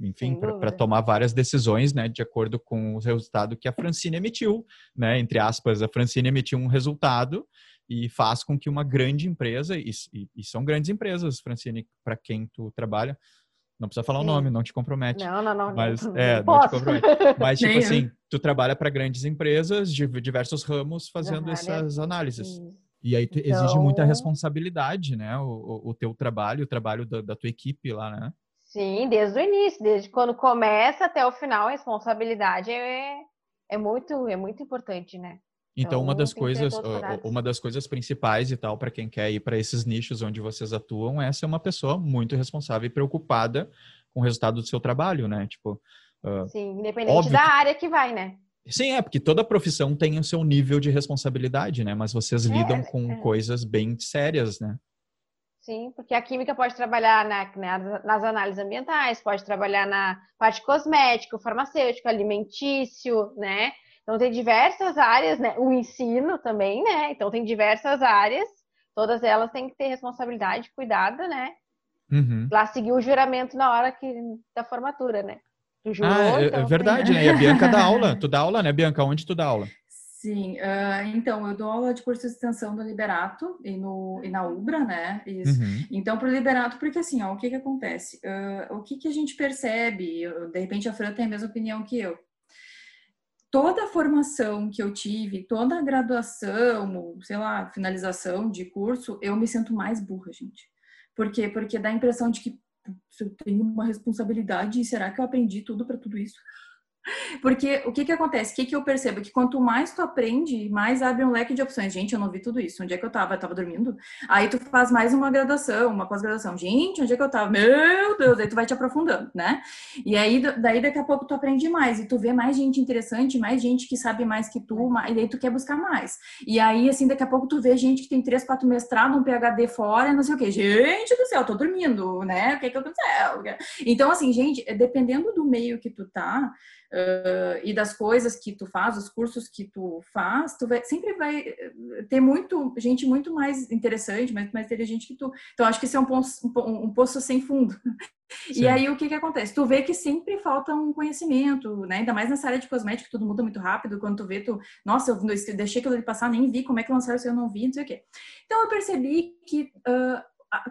enfim, para tomar várias decisões, né, de acordo com o resultado que a Francine emitiu, né, entre aspas, a Francine emitiu um resultado e faz com que uma grande empresa, e, e, e são grandes empresas, Francine, para quem tu trabalha, não precisa falar Sim. o nome, não te compromete. Não, não, não. Mas, não, é, não, não te compromete. Mas, tipo assim, tu trabalha para grandes empresas de diversos ramos fazendo essas análises. Sim. E aí então... exige muita responsabilidade, né? O, o, o teu trabalho, o trabalho da, da, tua equipe lá, né? Sim, desde o início, desde quando começa até o final, a responsabilidade é, é, muito, é muito importante, né? Então, então, uma das coisas, uma das coisas principais e tal para quem quer ir para esses nichos onde vocês atuam é ser uma pessoa muito responsável e preocupada com o resultado do seu trabalho, né? Tipo, uh, sim, independente da que... área que vai, né? Sim, é porque toda profissão tem o seu nível de responsabilidade, né? Mas vocês é, lidam com é. coisas bem sérias, né? Sim, porque a química pode trabalhar na, né, nas análises ambientais, pode trabalhar na parte cosmética, farmacêutico, alimentício, né? Então tem diversas áreas, né? O ensino também, né? Então tem diversas áreas, todas elas têm que ter responsabilidade, cuidado, né? Uhum. Lá seguir o juramento na hora que, da formatura, né? Jurou, ah, é, é então, verdade, tem... né? E a Bianca dá aula. Tu dá aula, né, Bianca? Onde tu dá aula? Sim, uh, então eu dou aula de curso de extensão do Liberato e, no, e na Ubra, né? Isso. Uhum. Então, para o Liberato, porque assim, ó, o que que acontece? Uh, o que que a gente percebe? Eu, de repente a Fran tem a mesma opinião que eu toda a formação que eu tive, toda a graduação, sei lá, finalização de curso, eu me sinto mais burra, gente. Por quê? Porque dá a impressão de que eu tenho uma responsabilidade e será que eu aprendi tudo para tudo isso? Porque o que que acontece? O que que eu percebo? Que quanto mais tu aprende, mais abre um leque de opções. Gente, eu não vi tudo isso. Onde é que eu tava? Eu tava dormindo? Aí tu faz mais uma graduação, uma pós-graduação. Gente, onde é que eu tava? Meu Deus! Aí tu vai te aprofundando, né? E aí, daí daqui a pouco tu aprende mais. E tu vê mais gente interessante, mais gente que sabe mais que tu. E aí tu quer buscar mais. E aí, assim, daqui a pouco tu vê gente que tem três, quatro mestrados, um PHD fora, não sei o quê. Gente do céu, tô dormindo, né? O que que aconteceu? Então, assim, gente, dependendo do meio que tu tá, uh, e das coisas que tu faz, os cursos que tu faz, tu vai, sempre vai eh, ter muito gente muito mais interessante, muito mais inteligente que tu. Então acho que isso é um poço, um, um poço sem fundo. Sim. E aí o que que acontece? Tu vê que sempre falta um conhecimento, né? Ainda mais nessa área de cosmético, tudo muda muito rápido. Quando tu vê, tu, nossa, eu deixei aquilo de passar, nem vi como é que lançaram se eu não vi, não sei o quê. Então eu percebi que uh,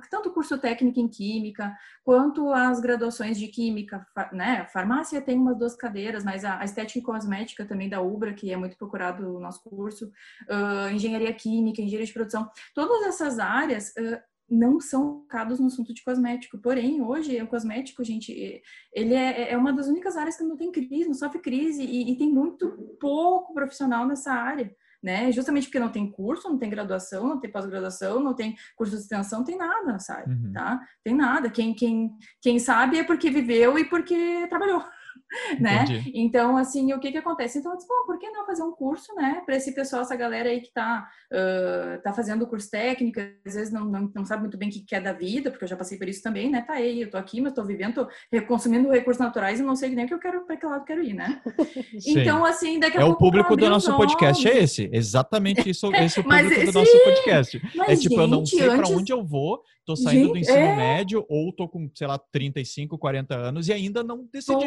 tanto o curso técnico em química, quanto as graduações de química, né? Farmácia tem umas duas cadeiras, mas a, estética e cosmética também da UBRA, que é muito procurado no nosso curso, uh, engenharia química, engenharia de produção, todas essas áreas uh, não são focados no assunto de cosmético. Porém, hoje, o cosmético, gente, ele é, é uma das únicas áreas que não tem crise, não sofre crise, e, e tem muito pouco profissional nessa área né? Justamente porque não tem curso, não tem graduação, não tem pós-graduação, não tem curso de extensão, não tem nada, sabe? Uhum. Tá? Tem nada. Quem, quem, quem sabe é porque viveu e porque trabalhou né? Então, assim, o que que acontece? Então, eu disse, por que não fazer um curso, né? Para esse pessoal, essa galera aí que tá, uh, tá fazendo curso técnico, às vezes não, não, não sabe muito bem o que é da vida, porque eu já passei por isso também, né? Tá aí, eu tô aqui, mas tô vivendo, tô consumindo recursos naturais e não sei nem que eu quero, para que lado eu quero ir, né? então, assim, daqui a é pouco... É o público do nosso podcast, é esse. Exatamente isso, esse é o público mas, do sim, nosso podcast. Mas, é tipo, gente, eu não sei antes... para onde eu vou, tô saindo Gente, do ensino é... médio ou tô com, sei lá, 35, 40 anos e ainda não decidi. Todo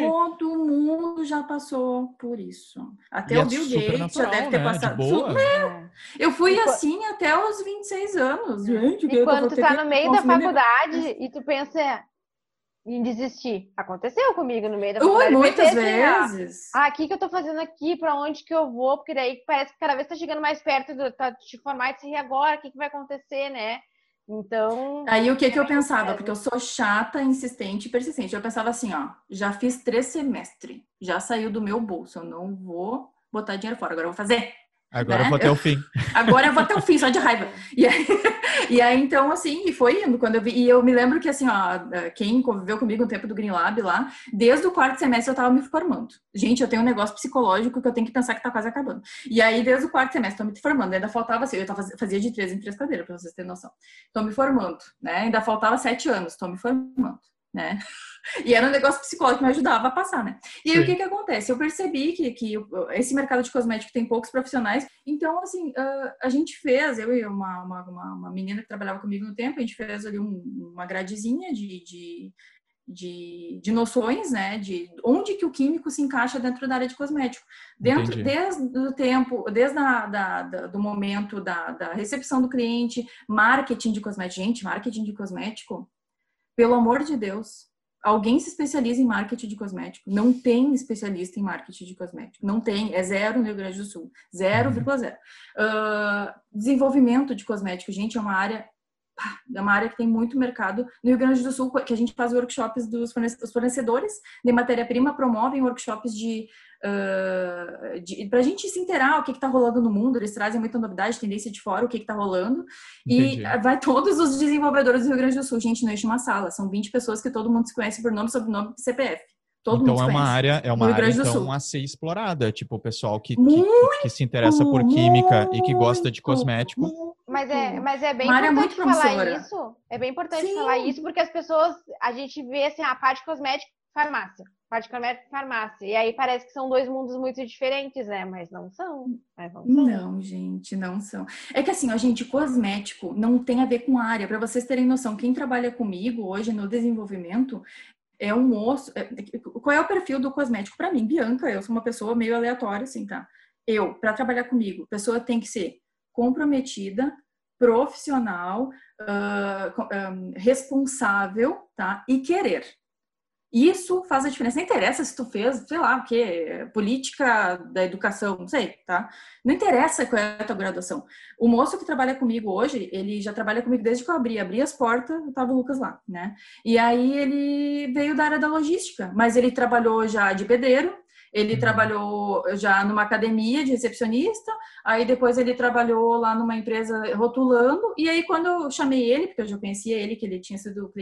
Todo mundo já passou por isso. Até e o é Bill Gates já deve ter né? passado. De boa. É. Eu fui assim até os 26 anos. Gente, e quando tu tá no meio da faculdade e tu pensa em desistir. Aconteceu comigo no meio da faculdade. Ui, muitas assim, vezes. Ah, o que, que eu tô fazendo aqui? Pra onde que eu vou? Porque daí parece que cada vez tá chegando mais perto tá, de formar e agora, o que, que vai acontecer, né? Então. Aí o que que eu pensava? Porque eu sou chata, insistente e persistente. Eu pensava assim, ó, já fiz três semestres, já saiu do meu bolso, eu não vou botar dinheiro fora, agora eu vou fazer. Agora né? eu vou até o fim. Agora eu vou até o fim, só de raiva. E aí, e aí, então, assim, e foi indo quando eu vi. E eu me lembro que, assim, ó, quem conviveu comigo no tempo do Green Lab lá, desde o quarto semestre eu tava me formando. Gente, eu tenho um negócio psicológico que eu tenho que pensar que tá quase acabando. E aí, desde o quarto semestre, tô me formando. Ainda faltava, assim, eu tava, fazia de três em três cadeiras, pra vocês terem noção. Tô me formando, né? Ainda faltava sete anos, tô me formando, né? E era um negócio psicológico que me ajudava a passar, né? E aí Sim. o que que acontece? Eu percebi que, que esse mercado de cosmético tem poucos profissionais, então, assim, uh, a gente fez, eu e uma, uma, uma, menina que trabalhava comigo no tempo, a gente fez ali um, uma gradezinha de, de, de, de, noções, né, de onde que o químico se encaixa dentro da área de cosmético. Dentro, desde o tempo, desde a, da, da, do momento da, da recepção do cliente, marketing de cosmético. Gente, marketing de cosmético, pelo amor de Deus, alguém se especializa em marketing de cosmético. Não tem especialista em marketing de cosmético. Não tem. É zero no Rio Grande do Sul. 0,0. Uh, desenvolvimento de cosmético, gente, é uma área é uma área que tem muito mercado. No Rio Grande do Sul, que a gente faz workshops dos fornecedores de matéria-prima, promovem workshops de uh, para a gente se inteirar o que está rolando no mundo, eles trazem muita novidade, tendência de fora, o que está rolando, Entendi. e vai todos os desenvolvedores do Rio Grande do Sul, gente, não enche uma sala, são 20 pessoas que todo mundo se conhece por nome, sobrenome e CPF. Todo então mundo é uma área, é uma área então, a ser explorada, tipo o pessoal que, que, que, se interessa por química muito, e que gosta de cosmético. Mas é, mas é bem uma importante falar isso. É bem importante Sim. falar isso porque as pessoas, a gente vê assim a parte cosmética, farmácia particularmente farmácia. E aí parece que são dois mundos muito diferentes, né? Mas não são. Mas não, são. não, gente, não são. É que assim, a gente, cosmético não tem a ver com área. Para vocês terem noção, quem trabalha comigo hoje no desenvolvimento é um moço. É, qual é o perfil do cosmético? Para mim, Bianca, eu sou uma pessoa meio aleatória, assim, tá? Eu, para trabalhar comigo, pessoa tem que ser comprometida, profissional, uh, um, responsável, tá? E querer. Isso faz a diferença. Não interessa se tu fez, sei lá, o que, política da educação, não sei, tá? Não interessa qual é a tua graduação. O moço que trabalha comigo hoje, ele já trabalha comigo desde que eu abri. Abri as portas, tava o Lucas lá, né? E aí ele veio da área da logística, mas ele trabalhou já de pedreiro, ele uhum. trabalhou já numa academia de recepcionista, aí depois ele trabalhou lá numa empresa rotulando, e aí quando eu chamei ele, porque eu já conhecia ele, que ele tinha sido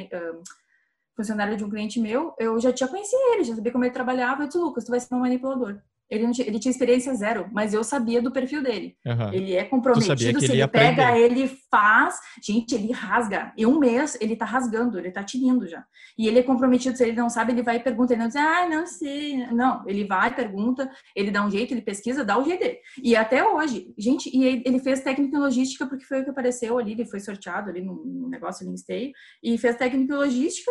funcionário de um cliente meu, eu já tinha conhecido ele, já sabia como ele trabalhava. Eu disse, Lucas, tu vai ser um manipulador. Ele, tinha, ele tinha experiência zero, mas eu sabia do perfil dele. Uhum. Ele é comprometido, se ele, ele pega, ele faz. Gente, ele rasga. Em um mês, ele tá rasgando, ele tá tinindo já. E ele é comprometido, se ele não sabe, ele vai e pergunta. Ele não diz, ah, não sei. Não, ele vai, pergunta, ele dá um jeito, ele pesquisa, dá o jeito dele. E até hoje, gente, e ele fez técnica em logística porque foi o que apareceu ali, ele foi sorteado ali no, negócio ali em Esteio, e fez técnica em logística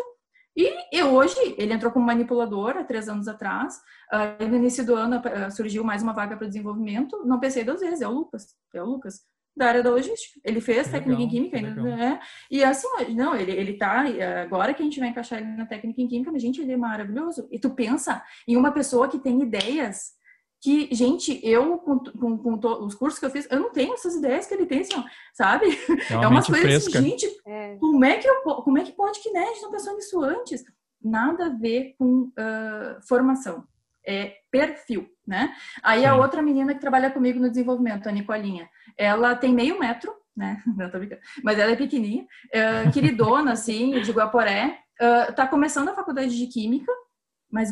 e eu, hoje, ele entrou como manipulador há três anos atrás. Uh, no início do ano uh, surgiu mais uma vaga para desenvolvimento. Não pensei duas vezes, é o Lucas. É o Lucas, da área da logística. Ele fez legal, técnica em química, né? E assim, não, ele, ele tá. Agora que a gente vai encaixar ele na técnica em química, mas, gente, ele é maravilhoso. E tu pensa em uma pessoa que tem ideias que, gente, eu, com, com, com os cursos que eu fiz, eu não tenho essas ideias que ele tem, assim, sabe? É, é umas coisas assim, gente, é. Como, é que eu, como é que pode que, né, a gente não pensou nisso antes? Nada a ver com uh, formação, é perfil, né? Aí Sim. a outra menina que trabalha comigo no desenvolvimento, a Nicolinha, ela tem meio metro, né? Não tô brincando, mas ela é pequenininha, uh, queridona, assim, de Guaporé, uh, tá começando a faculdade de Química, mas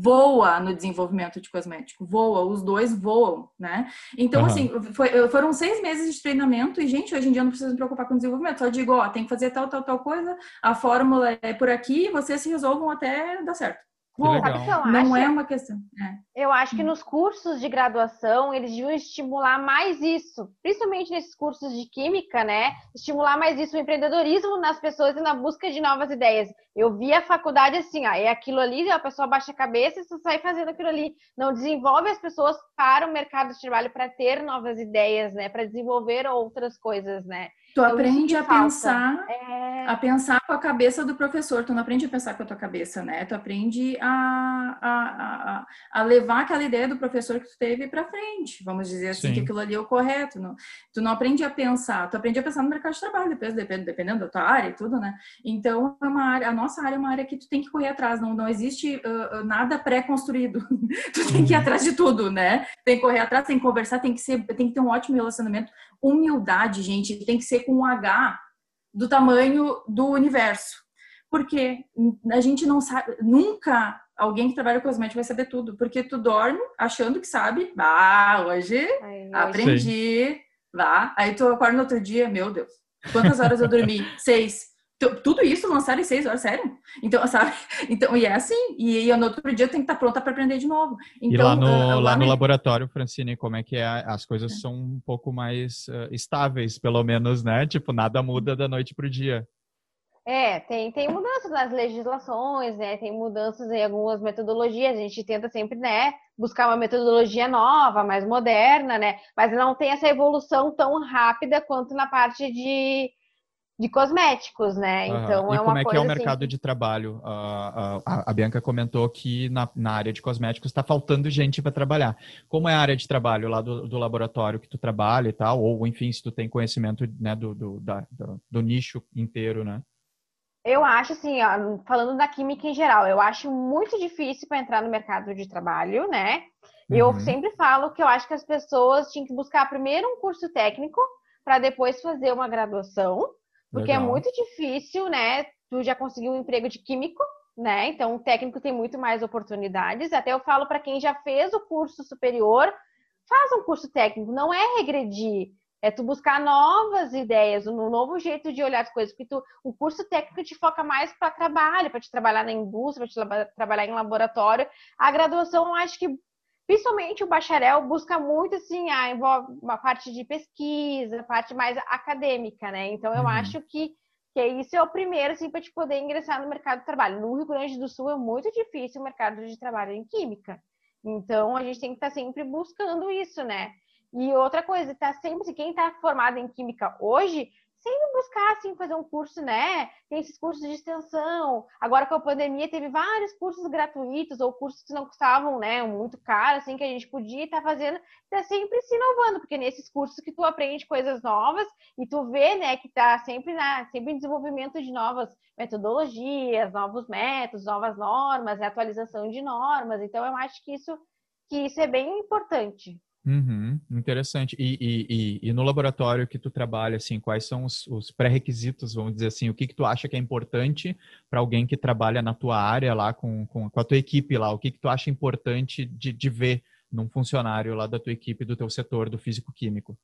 voa no desenvolvimento de cosmético, voa, os dois voam, né? Então, uhum. assim, foi, foram seis meses de treinamento e, gente, hoje em dia não precisa se preocupar com desenvolvimento, só digo, ó, tem que fazer tal, tal, tal coisa, a fórmula é por aqui, vocês se resolvam até dar certo. Bom, não é uma questão. É. Eu acho que nos cursos de graduação eles deviam estimular mais isso, principalmente nesses cursos de química, né? Estimular mais isso, o empreendedorismo nas pessoas e na busca de novas ideias. Eu vi a faculdade assim, ó, é aquilo ali, a pessoa baixa a cabeça e sai fazendo aquilo ali. Não desenvolve as pessoas para o mercado de trabalho para ter novas ideias, né? Para desenvolver outras coisas, né? Tu então, aprende a falta. pensar, é... a pensar com a cabeça do professor. Tu não aprende a pensar com a tua cabeça, né? Tu aprende a, a, a, a levar aquela ideia do professor que tu teve para frente. Vamos dizer assim, Sim. que aquilo ali é o correto. Não, tu não aprende a pensar. Tu aprende a pensar no mercado de trabalho, depois, dependendo, dependendo da tua área e tudo, né? Então, é uma área, a nossa área é uma área que tu tem que correr atrás. Não, não existe uh, nada pré-construído. tu tem que ir uhum. atrás de tudo, né? Tem que correr atrás, tem que conversar, tem que ser, tem que ter um ótimo relacionamento humildade, gente, tem que ser com um H do tamanho do universo. Porque a gente não sabe, nunca alguém que trabalha com cosmético vai saber tudo, porque tu dorme achando que sabe. Ah, hoje Ai, aprendi. Vá. Aí tu acorda no outro dia, meu Deus. Quantas horas eu dormi? Seis tudo isso lançaram em seis horas, sério? Então, sabe? Então, e é assim. E, e no outro dia eu tenho que estar pronta para aprender de novo. Então, e lá no, uh, lá no laboratório, Francine, como é que é? As coisas é. são um pouco mais uh, estáveis, pelo menos, né? Tipo, nada muda da noite para o dia. É, tem, tem mudanças nas legislações, né? Tem mudanças em algumas metodologias. A gente tenta sempre, né, buscar uma metodologia nova, mais moderna, né? Mas não tem essa evolução tão rápida quanto na parte de de cosméticos, né? Uhum. Então e é uma como é que é o assim mercado assim... de trabalho? Uh, uh, a, a, Bianca comentou que na, na área de cosméticos está faltando gente para trabalhar. Como é a área de trabalho lá do, do, laboratório que tu trabalha e tal, ou enfim, se tu tem conhecimento né, do, do, da, do, do nicho inteiro, né? Eu acho assim, ó, falando da química em geral, eu acho muito difícil para entrar no mercado de trabalho, né? Uhum. Eu sempre falo que eu acho que as pessoas tinham que buscar primeiro um curso técnico para depois fazer uma graduação porque é Legal. é muito difícil, né? Tu já conseguiu um emprego de químico, né? Então, o técnico tem muito mais oportunidades. Até eu falo para quem já fez o curso superior, faz um curso técnico, não é regredir. É tu buscar novas ideias, um novo jeito de olhar as coisas, porque tu, o curso técnico te foca mais para trabalho, para te trabalhar na indústria, para te trabalhar em laboratório. A graduação, eu acho que Principalmente o bacharel busca muito, assim, a, envolve uma parte de pesquisa, parte mais acadêmica, né? Então, eu uhum. acho que, que isso é o primeiro, assim, para te poder ingressar no mercado de trabalho. No Rio Grande do Sul é muito difícil o mercado de trabalho em química. Então, a gente tem que estar tá sempre buscando isso, né? E outra coisa, tá sempre, quem está formado em química hoje sempre buscar, assim, fazer um curso, né? Tem esses cursos de extensão. Agora com a pandemia teve vários cursos gratuitos ou cursos que não custavam, né, muito caro, assim, que a gente podia estar tá fazendo. Tá sempre se inovando, porque nesses cursos que tu aprende coisas novas e tu vê, né, que tá sempre na, sempre em desenvolvimento de novas metodologias, novos métodos, novas normas, atualização de normas. Então eu acho que isso que isso é bem importante. Uhum, interessante. E, e, e, e, no laboratório que tu trabalha, assim, quais são os, os pré-requisitos, vamos dizer assim, o que que tu acha que é importante para alguém que trabalha na tua área lá, com, com, com, a tua equipe lá, o que que tu acha importante de, de ver num funcionário lá da tua equipe, do teu setor, do físico-químico?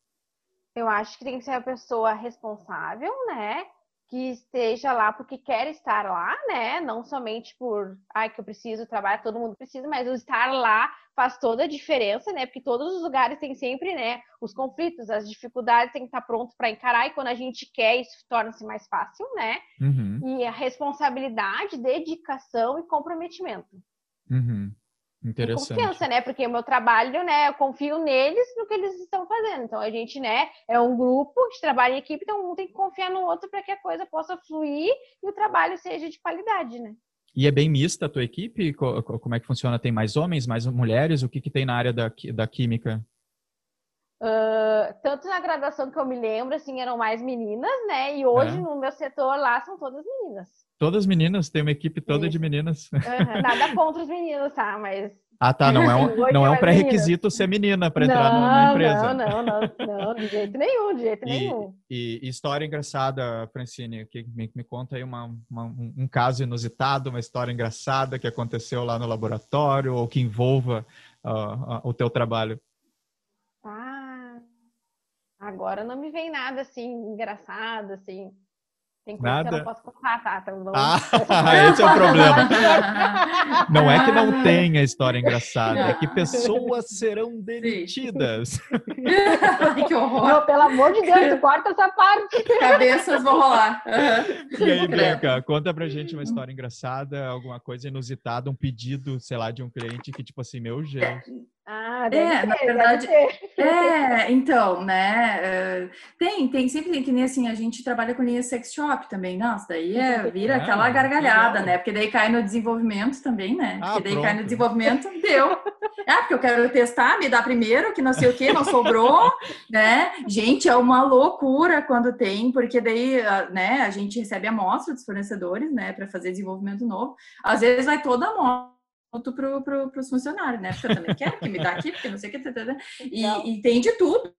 Eu acho que tem que ser a pessoa responsável, né? Que esteja lá porque quer estar lá, né? Não somente por, ai, que eu preciso trabalhar, todo mundo precisa, mas o estar lá faz toda a diferença, né? Porque todos os lugares têm sempre, né, os conflitos, as dificuldades, tem que estar pronto para encarar e quando a gente quer, isso torna-se mais fácil, né? Uhum. E a responsabilidade, dedicação e comprometimento. Uhum. Interessante. Confiança, né? Porque o meu trabalho, né? Eu confio neles no que eles estão fazendo. Então a gente, né? É um grupo que trabalha em equipe, então um tem que confiar no outro para que a coisa possa fluir e o trabalho seja de qualidade, né? E é bem mista a tua equipe? Como é que funciona? Tem mais homens, mais mulheres? O que, que tem na área da, da química? Uh, tanto na graduação que eu me lembro, assim, eram mais meninas, né? E hoje é. no meu setor lá são todas meninas. Todas meninas, tem uma equipe toda Isso. de meninas. Uhum, nada contra os meninos, tá? Mas. Ah, tá. Não é um, não é um pré-requisito ser menina para entrar na empresa. Não, não, não, não, de jeito nenhum, de jeito e, nenhum. E, história engraçada, Francine, que me, me conta aí uma, uma, um caso inusitado, uma história engraçada que aconteceu lá no laboratório ou que envolva uh, uh, o teu trabalho. Agora não me vem nada assim engraçado, assim. Tem coisa Nada? que eu não posso contar, tá? Então, não- Ah, esse é o problema. Não é que não tenha história engraçada, é que pessoas serão demitidas. Ai, que horror. Não, pelo amor de Deus, corta essa parte. Cabeças vão rolar. Aham. E aí, Bianca, conta pra gente uma história engraçada, alguma coisa inusitada, um pedido, sei lá, de um cliente que, tipo assim, meu Deus. Ah, deve É, ter, na deve verdade- ter. É, então, né? eh, Tem, tem, sempre tem que nem assim, a gente trabalha com linha sex shop também. Nossa, daí é, vira Ah, aquela gargalhada, legal. né? Porque daí cai no desenvolvimento também, né? Ah, Porque daí cai no pronto. desenvolvimento, deu. Ah, porque eu quero testar, me dá primeiro, que não sei o que, não sobrou, né? Gente, é uma loucura quando tem, porque daí, ah, né, a gente recebe amostra dos fornecedores, né, para fazer desenvolvimento novo. Às vezes vai toda a amostra pro, pro, pros funcionários, né? Porque eu também quero que me dá aqui, porque não sei o que, tá. Então, E, e tem de tudo.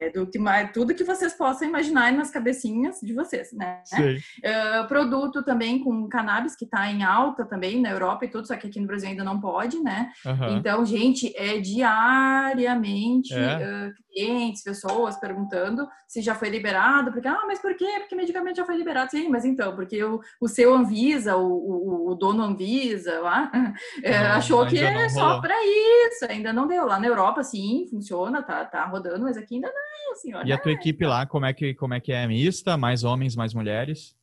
É do que mais, tudo que vocês possam imaginar nas cabecinhas de vocês, né? Uh, produto também com cannabis, que está em alta também na Europa e tudo, só que aqui no Brasil ainda não pode, né? Aham. Então, gente, é diariamente É. uh, clientes, pessoas perguntando se já foi liberado, porque, ah, mas por quê? Porque medicamento já foi liberado. Sim, mas então, porque o, o seu Anvisa, o, o, o dono Anvisa lá, Não, achou que é só para isso, ainda não deu. Lá na Europa, sim, funciona, tá, tá rodando, mas aqui ainda não, senhora. E a tua equipe lá, como é que, como é, que é? Mista? Mais homens, mais mulheres?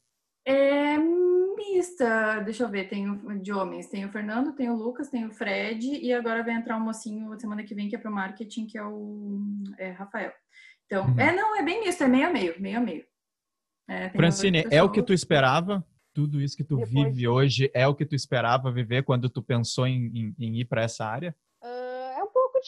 É mista, deixa eu ver, tem o de homens, tem o Fernando, tem o Lucas, tem o Fred e agora vai entrar um mocinho semana que vem que é pro marketing, que é o é, Rafael. Então, Uhum. é, não, é bem misto, é meio a meio, meio a meio. É, tem Francine, é o que tu esperava? Tudo isso que tu Depois vive hoje é o que tu esperava viver quando tu pensou em, em- em ir para essa área? ah, é um pouco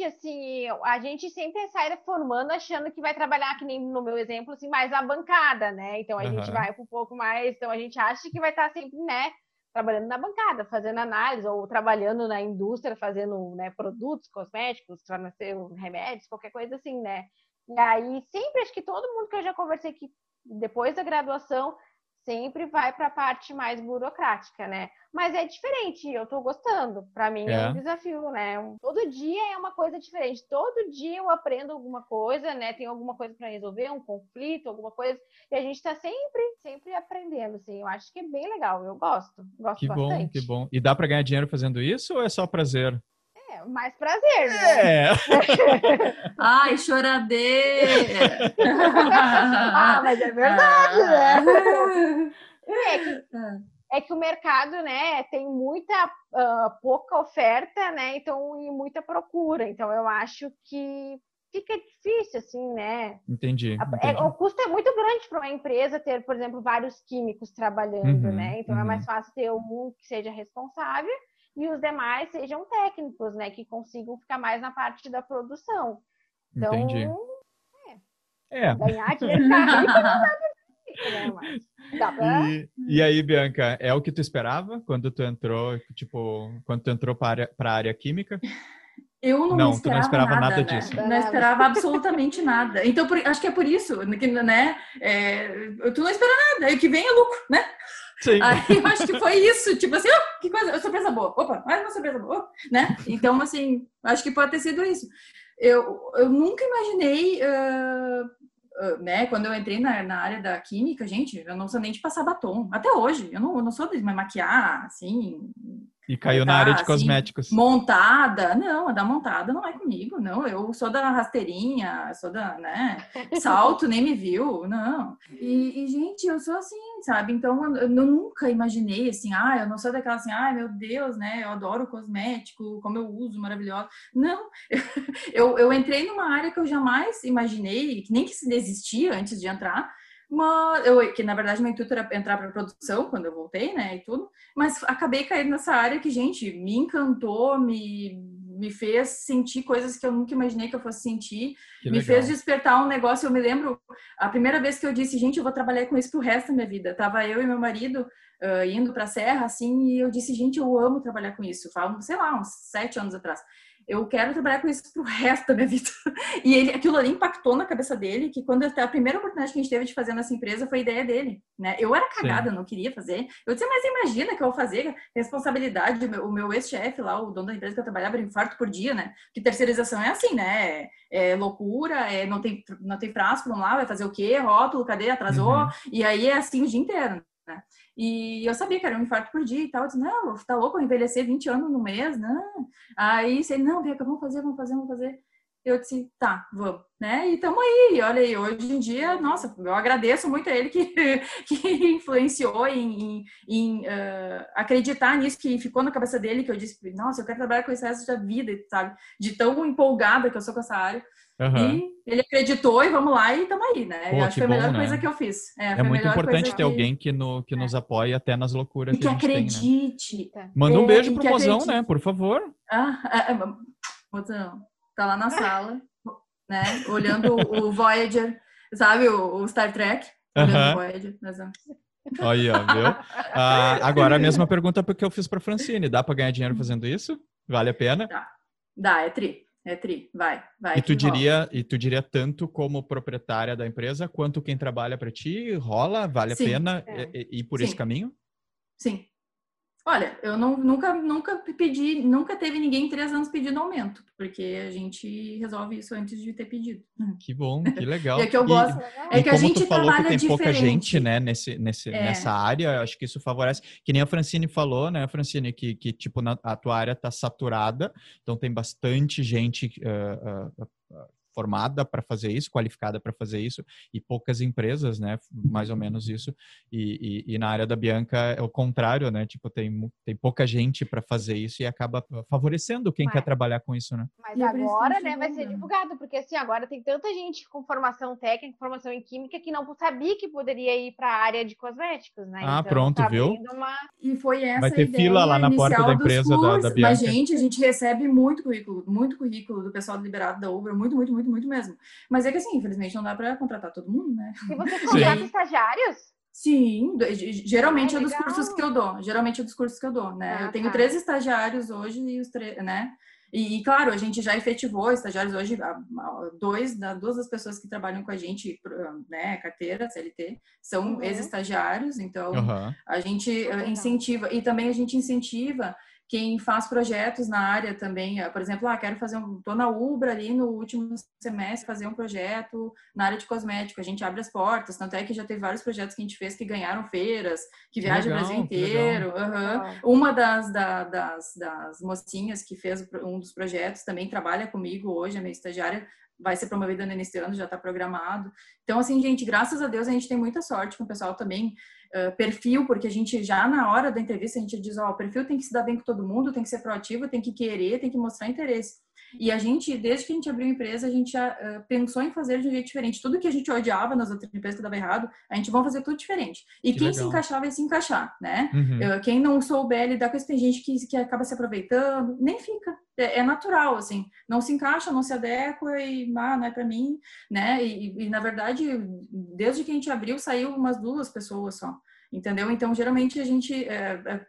diferente, assim. A gente sempre sai formando achando que vai trabalhar, que nem no meu exemplo, assim, mais a bancada, né? Então a gente Aham. vai um pouco mais. Então a gente acha que vai estar sempre, né? Trabalhando na bancada, fazendo análise, ou trabalhando na indústria, fazendo né, produtos cosméticos, farmacêuticos, remédios, qualquer coisa assim, né? E aí, sempre, acho que todo mundo que eu já conversei que depois da graduação sempre vai para a parte mais burocrática, né? Mas é diferente, eu tô gostando. Para mim é. É. um desafio, né? Todo dia é uma coisa diferente. Todo dia eu aprendo alguma coisa, né? Tem alguma coisa para resolver, um conflito, alguma coisa. E a gente tá sempre, sempre aprendendo, assim. Eu acho que é bem legal. Eu gosto, gosto Que bom, bastante. que bom. E dá para ganhar dinheiro fazendo isso ou é só prazer? É, mais prazer, né? É. Ai, choradeira! ah, mas é verdade, né? É que, Ah. é que o mercado, né, tem muita ah, pouca oferta, né? Então, e muita procura. Então, eu acho que fica difícil, assim, né? Entendi. A- é- entendi. o custo é muito grande para uma empresa ter, por exemplo, vários químicos trabalhando, Uhum, né? Então é uhum. mais fácil ter um que seja responsável e os demais sejam técnicos, né? Que consigam ficar mais na parte da produção. Então, Entendi. É. ganhar dinheiro né? E, e aí, Bianca, é o que tu esperava quando tu entrou, tipo, quando tu entrou para a área, química? Eu não, Não, tu não esperava, esperava nada né? disso. Não esperava absolutamente nada. Então, por- acho que é por isso, que, né? é, tu não espera nada, e o que vem é lucro, né? Sim. Aí eu acho que foi isso, tipo assim, oh, que coisa, surpresa boa, opa, mais uma surpresa boa, né? Então, assim, acho que pode ter sido isso. Eu, eu nunca imaginei, ah, ah, né, quando eu entrei na, na área da química, gente, eu não sou nem de passar batom, até hoje, eu não, eu não sou de maquiar, assim, E caiu na tá, área de assim, cosméticos. montada, não, a da montada não é comigo, não, eu sou da rasteirinha, sou da, né, salto, nem me viu, não. E, e, gente, eu sou assim, sabe? Então, eu, nunca imaginei, assim, ah, eu não sou daquela assim, ai, meu Deus, né, eu adoro cosmético, como eu uso, maravilhosa. Não, eu, eu entrei numa área que eu jamais imaginei, que nem que se desistia antes de entrar, mas eu, que na verdade meu intuito era entrar para produção quando eu voltei, né, e tudo, mas acabei caindo nessa área que, gente, me encantou, me, me fez sentir coisas que eu nunca imaginei que eu fosse sentir, Que me legal. fez despertar um negócio. Eu me lembro a primeira vez que eu disse, gente, eu vou trabalhar com isso pro resto da minha vida. Tava eu e meu marido ah, indo pra serra, assim, e eu disse, gente, eu amo trabalhar com isso. Falo, sei lá, uns sete anos atrás. Eu quero trabalhar com isso pro resto da minha vida. E ele, aquilo ali impactou na cabeça dele, que quando a primeira oportunidade que a gente teve de fazer nessa empresa foi ideia dele, né? Eu era cagada, Sim. não queria fazer. Eu disse, mas imagina que eu vou fazer responsabilidade, o meu, o meu ex-chefe lá, o dono da empresa que eu trabalhava, era infarto por dia, né? Que terceirização é assim, né? É, é loucura, é, não tem não tem prazo, vamos lá, vai fazer o quê? Rótulo, cadê? Atrasou? Uhum. E aí é assim o dia inteiro, né? E eu sabia que era um infarto por dia e tal. Eu disse, não, tá louco, eu envelhecer 20 anos no mês, não. Aí ele, não, Bianca, vamos fazer, vamos fazer, vamos fazer. Eu disse, tá, vamos, né? E tamo aí. Olha aí, hoje em dia, nossa, eu agradeço muito a ele que, que influenciou em, em, em uh, acreditar nisso, que ficou na cabeça dele, que eu disse, nossa, eu quero trabalhar com esse resto da vida, sabe? De tão empolgada que eu sou com essa área. Uhum. E ele acreditou e vamos lá e estamos aí, né? Pô, acho que foi a melhor bom, coisa né? que eu fiz. É, é muito importante ter que... alguém que, no, que é. nos apoie até nas loucuras e que, que acredite. Tem, né? Manda um é, beijo pro mozão, acredite. né? Por favor. Ah, é, é, mozão, tá lá na sala, né? Olhando o Voyager, sabe? O, o Star Trek. Olhando uhum. o Voyager. Aí, ó, viu? Ah, agora a mesma pergunta que eu fiz para Francine. Dá para ganhar dinheiro fazendo isso? Vale a pena? Dá, Dá é tri. É tri, vai, vai. E tu diria, e tu diria tanto como proprietária da empresa quanto quem trabalha para ti, rola, vale Sim, a pena é. ir por Sim. esse caminho? Sim, Olha, eu não, nunca, nunca pedi, nunca teve ninguém em três anos pedindo aumento, porque a gente resolve isso antes de ter pedido. Que bom, que legal. é que eu gosto, e, é que a gente tu falou que tem diferente. pouca gente, né, nesse, nesse, é. nessa área, acho que isso favorece. Que nem a Francine falou, né, Francine, que, que tipo, na, a tua área tá saturada, então tem bastante gente uh, uh, formada para fazer isso, qualificada para fazer isso, e poucas empresas, né? Mais ou menos isso. E, e, e, na área da Bianca é o contrário, né? Tipo, tem, tem pouca gente para fazer isso e acaba favorecendo quem mas, quer trabalhar com isso, né? Mas agora, né, vai ser divulgado, porque assim, agora tem tanta gente com formação técnica, formação em química, que não sabia que poderia ir para a área de cosméticos, né? Ah, então, pronto, tá viu? Uma... E foi essa Vai ter fila lá na porta da empresa da, da Bianca. Mas, gente, a gente recebe muito currículo, muito currículo do pessoal liberado da Uber, muito, muito, muito, muito mesmo. Mas é que assim, infelizmente não dá para contratar todo mundo, né? E você contrata estagiários? Sim, geralmente ah, é dos cursos que eu dou. Geralmente é dos cursos que eu dou, né? Ah, eu tenho tá. três estagiários hoje e os três, né? E, e, claro, a gente já efetivou estagiários hoje, dois, duas das pessoas que trabalham com a gente, né, carteira, CLT, são uhum. ex-estagiários, então uhum. a gente incentiva, e também a gente incentiva quem faz projetos na área também, eh, por exemplo, ah, quero fazer um, tô na Ubra ali no último semestre fazer um projeto na área de cosmético, a gente abre as portas, tanto é que já teve vários projetos que a gente fez que ganharam feiras, que viajam o Brasil inteiro. Uhum. Uma das, da, das, das mocinhas que fez um dos projetos também trabalha comigo hoje, a minha estagiária, vai ser promovida do ano, já está programado. Então, assim, gente, graças a Deus a gente tem muita sorte com o pessoal também. Perfil, porque a gente já na hora da entrevista a gente diz, ó, oh, o perfil tem que se dar bem com todo mundo, tem que ser proativo, tem que querer, tem que mostrar interesse. E a gente, desde que a gente abriu a empresa, a gente já uh, pensou em fazer de um jeito diferente. Tudo que a gente odiava nas outras empresas que dava errado, a gente vai fazer tudo diferente. E que quem legal. se encaixar vai se encaixar, né? Uhum. Uh, quem não souber lidar com isso, tem gente que, que acaba se aproveitando, nem fica. É, é natural, assim. Não se encaixa, não se adequa e, ah, não é para mim, né? E, e, na verdade, desde que a gente abriu, saiu umas duas pessoas só entendeu? Então, geralmente a gente é, é,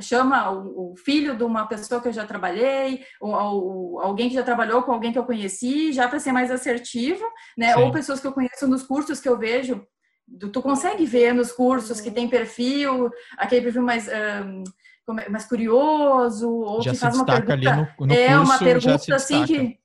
chama o, o, filho de uma pessoa que eu já trabalhei, ou, ou, alguém que já trabalhou com alguém que eu conheci, já para ser mais assertivo, né? Sim. Ou pessoas que eu conheço nos cursos que eu vejo. Tu consegue ver nos cursos que tem perfil, aquele perfil mais. Um, é, mais curioso, ou já que faz uma pergunta. No, no é curso, uma pergunta assim que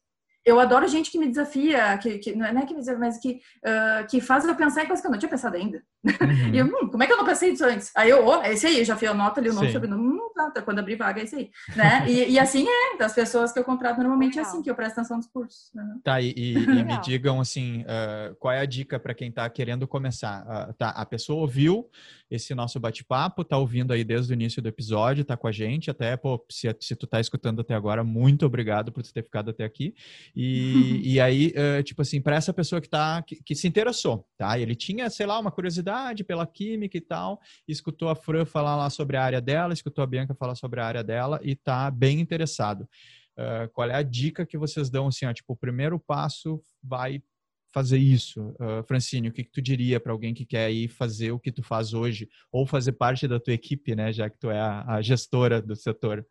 eu adoro gente que me desafia, que, que não é que me desafia, mas que, uh, que faz eu pensar em coisas que eu não tinha pensado ainda. Uhum. e eu, hum, como é que eu não pensei nisso antes? Aí eu, oh, é esse aí, já fui, eu noto ali o nome, sobrenome, hum, tá, tá, quando abrir vaga é esse aí. Né? E, e, assim é, das pessoas que eu contrato normalmente é assim, que eu presto atenção nos cursos. Uhum. Tá, e, e, e me digam assim, uh, qual é a dica para quem está querendo começar? Uh, tá, a pessoa ouviu esse nosso bate-papo, tá ouvindo aí desde o início do episódio, tá com a gente, até, pô, se, se tu tá escutando até agora, muito obrigado por ter ficado até aqui. E, e aí, uh, tipo assim, para essa pessoa que tá, que, que, se interessou, tá? Ele tinha, sei lá, uma curiosidade pela química e tal, escutou a Fran falar lá sobre a área dela, escutou a Bianca falar sobre a área dela e tá bem interessado. Uh, qual é a dica que vocês dão, assim, ó, tipo, o primeiro passo vai fazer isso. Uh, Francine, o que, que tu diria para alguém que quer ir fazer o que tu faz hoje ou fazer parte da tua equipe, né, já que tu é a, a gestora do setor?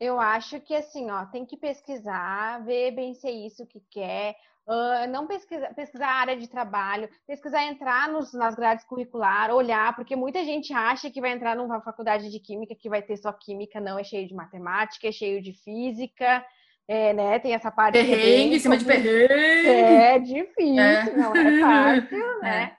Eu acho que assim, ó, tem que pesquisar, ver bem se é isso que quer, Uh, não pesquisar, pesquisar a área de trabalho, pesquisar entrar nos, nas grades curriculares, olhar, porque muita gente acha que vai entrar numa faculdade de química que vai ter só química, não, é cheio de matemática, é cheio de física, é, né? Tem essa parte. Perrengue, em cima de perrengue. É difícil, é. não é fácil, né? É.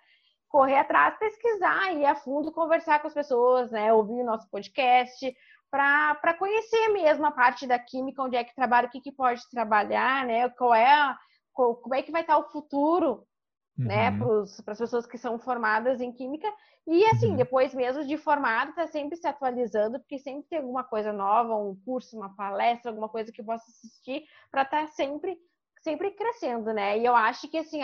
Correr atrás, pesquisar, ir a fundo, conversar com as pessoas, né? Ouvir o nosso podcast, para conhecer mesmo a parte da química, onde é que trabalha, o que, que pode trabalhar, né? Qual é a, como é que vai estar o futuro, né, uhum. né, para as pessoas que são formadas em química. E assim, uhum. depois mesmo de formado, está sempre se atualizando, porque sempre tem alguma coisa nova, um curso, uma palestra, alguma coisa que possa assistir para estar tá sempre, sempre crescendo, né? E eu acho que assim,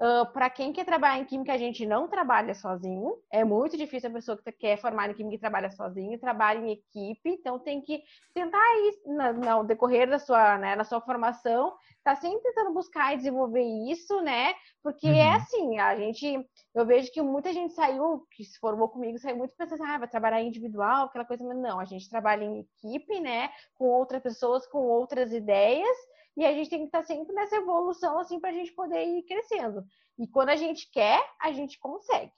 uh, ah, para quem quer trabalhar em química, a gente não trabalha sozinho. É muito difícil a pessoa que quer formar em química e trabalha sozinho, trabalha em equipe. Então tem que tentar ir no decorrer da sua, né, na sua formação, tá sempre tentando buscar e desenvolver isso, né? Porque é uhum. é assim, a gente, eu vejo que muita gente saiu, que se formou comigo, saiu muito pensando, ah, vai trabalhar individual, aquela coisa, mas não, a gente trabalha em equipe, né? Com outras pessoas, com outras ideias, e a gente tem que estar sempre nessa evolução, assim, para a gente poder ir crescendo. E quando a gente quer, a gente consegue.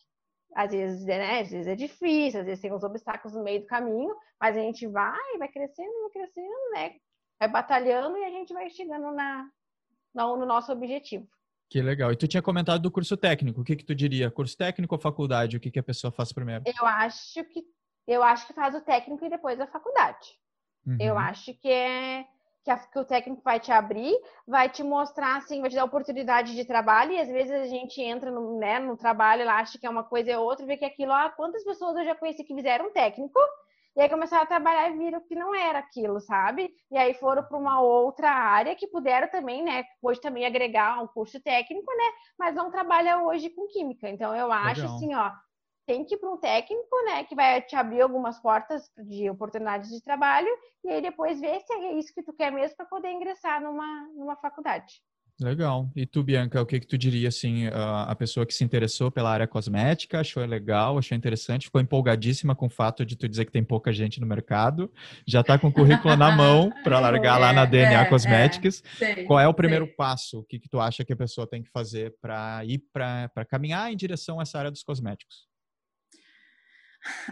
Às vezes, né? Às vezes é difícil, às vezes tem uns obstáculos no meio do caminho, mas a gente vai, vai crescendo, vai crescendo, né? Vai batalhando e a gente vai chegando na, não no nosso objetivo. Que legal. E tu tinha comentado do curso técnico. O que que tu diria? Curso técnico ou faculdade? O que que a pessoa faz primeiro? Eu acho que eu acho que faz o técnico e depois a faculdade. Uhum. Eu acho que é que, a, que, o técnico vai te abrir, vai te mostrar, assim, vai te dar oportunidade de trabalho, e às vezes a gente entra no, né, no trabalho, ela acha que é uma coisa e outra, vê que aquilo, ah, quantas pessoas eu já conheci que fizeram técnico, e aí começaram a trabalhar e viram que não era aquilo, sabe? E aí foram para uma outra área que puderam também, né? Hoje também agregar um curso técnico, né? Mas não trabalha hoje com química. Então eu acho Legal. assim, ó, tem que ir para um técnico, né? Que vai te abrir algumas portas de oportunidades de trabalho e aí depois ver se é isso que tu quer mesmo para poder ingressar numa, numa faculdade. Legal. E tu, Bianca, o que que tu diria, assim, a pessoa que se interessou pela área cosmética, achou legal, achou interessante, ficou empolgadíssima com o fato de tu dizer que tem pouca gente no mercado, já está com o currículo na mão para largar é, lá na DNA é, Cosméticas. É, Qual é o primeiro sei. passo? O que que tu acha que a pessoa tem que fazer para ir para caminhar em direção a essa área dos cosméticos?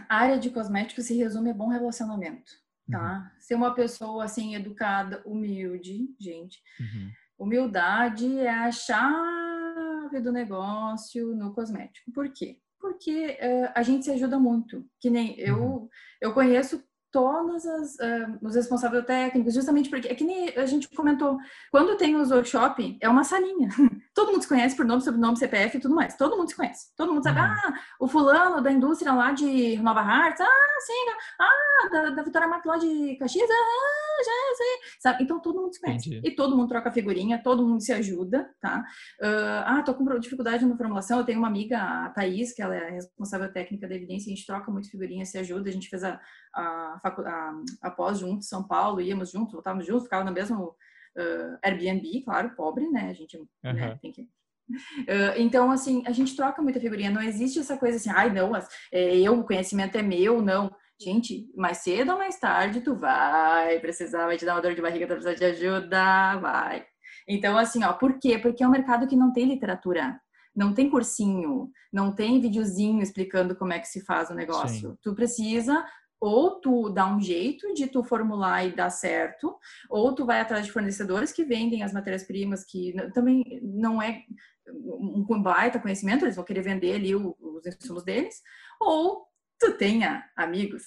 A área de cosméticos se resume a bom relacionamento, tá? Uhum. Ser uma pessoa, assim, educada, humilde, gente. Uhum Humildade é a chave do negócio no cosmético. Por quê? Porque uh, a gente se ajuda muito. Que nem eu, uhum. eu conheço todos as, uh, os responsáveis técnicos, justamente porque, é que nem a gente comentou, quando tem os workshop, é uma salinha. Todo mundo se conhece por nome, sobrenome, CPF e tudo mais. Todo mundo se conhece. Todo mundo sabe, uhum. ah, o fulano da indústria lá de Nova Hartz, ah, sim, ah, da, da Vitória Mato lá de Caxias, ah, já sei. Sabe? Então todo mundo se conhece. Entendi. E todo mundo troca figurinha, todo mundo se ajuda, tá? Uh, ah, tô com dificuldade na formulação, eu tenho uma amiga, a Thaís, que ela é responsável técnica da evidência, a gente troca muito figurinha, se ajuda, a gente fez a, a, a, a pós juntos, São Paulo, íamos juntos, voltávamos juntos, ficava no mesmo uh, Airbnb, claro, pobre, né? A gente uhum. né, tem que Uh, então, assim, a gente troca muita figurinha. Não existe essa coisa assim, ai, não, é, eu, o conhecimento é meu, não. Gente, mais cedo ou mais tarde, tu vai precisar, vai te dar uma dor de barriga, tu vai precisar de ajuda, vai. Então, assim, ó, por quê? Porque é um mercado que não tem literatura não tem cursinho, não tem videozinho explicando como é que se faz o negócio. Sim. Tu precisa ou tu dá um jeito de tu formular e dar certo, ou tu vai atrás de fornecedores que vendem as matérias-primas, que também não é um baita conhecimento, eles vão querer vender ali os insumos deles, ou tu tenha amigos,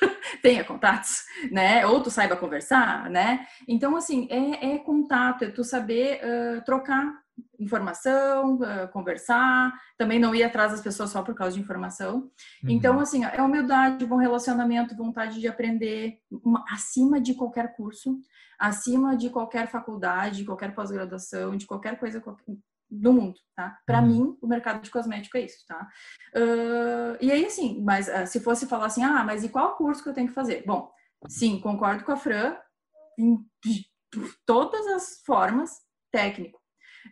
tenha contatos, né? Ou tu saiba conversar, né? Então, assim, é, é contato, é tu saber uh, trocar informação, uh, conversar, também não ir atrás das pessoas só por causa de informação. Uhum. Então, assim, é humildade, bom relacionamento, vontade de aprender, uma, acima de qualquer curso, acima de qualquer faculdade, qualquer pós-graduação, de qualquer coisa qualquer, do mundo, tá? Para uhum. mim, o mercado de cosmético é isso, tá? Uh, e aí, assim, mas uh, se fosse falar assim, ah, mas e qual curso que eu tenho que fazer? Bom, sim, concordo com a Fran, em todas as formas, técnico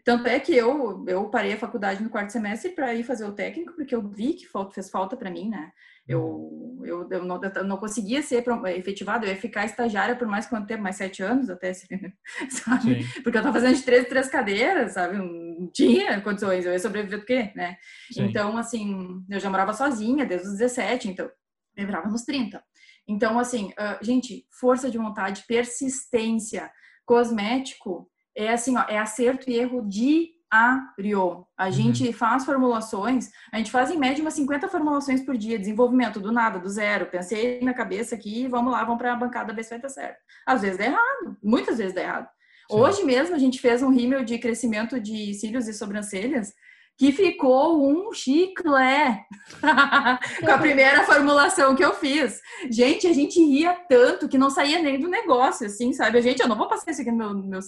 Tanto é que eu, eu parei a faculdade no quarto semestre para ir fazer o técnico, porque eu vi que fez falta para mim, né? Eu, uhum. eu, eu, não, eu não conseguia ser efetivada, eu ia ficar estagiária por mais quanto tempo? Mais sete anos até, sabe? Sim. Porque eu estava fazendo de três, três cadeiras, sabe? Não tinha condições, eu ia sobreviver do quê, né? Sim. Então, assim, eu já morava sozinha desde os 17, então eu virava nos 30. Então, assim, uh, gente, força de vontade, persistência, cosmético, é assim, ó, é acerto e erro de diário. A uhum. gente faz formulações, a gente faz em média umas 50 formulações por dia, desenvolvimento do nada, do zero. Pensei na cabeça aqui, vamos lá, vamos para a bancada ver se vai dar certo. Às vezes dá errado, muitas vezes dá errado. Sim. Hoje mesmo a gente fez um rímel de crescimento de cílios e sobrancelhas que ficou um chiclé com a primeira formulação que eu fiz. Gente, a gente ria tanto que não saía nem do negócio, assim, sabe? A gente, eu não vou passar isso aqui no meu, no meu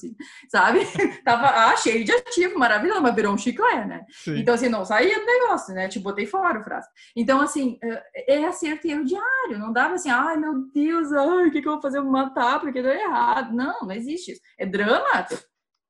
sabe? Tava ah, cheio de ativo, maravilhoso, mas virou um chiclé, né? Sim. Então, assim, não saía do negócio, né? Te botei fora o frasco. Então, assim, é, é acerto e erro diário. Não dava assim, ai, meu Deus, ai, o que, que eu vou fazer? Eu vou matar porque deu errado. Não, não existe isso. É drama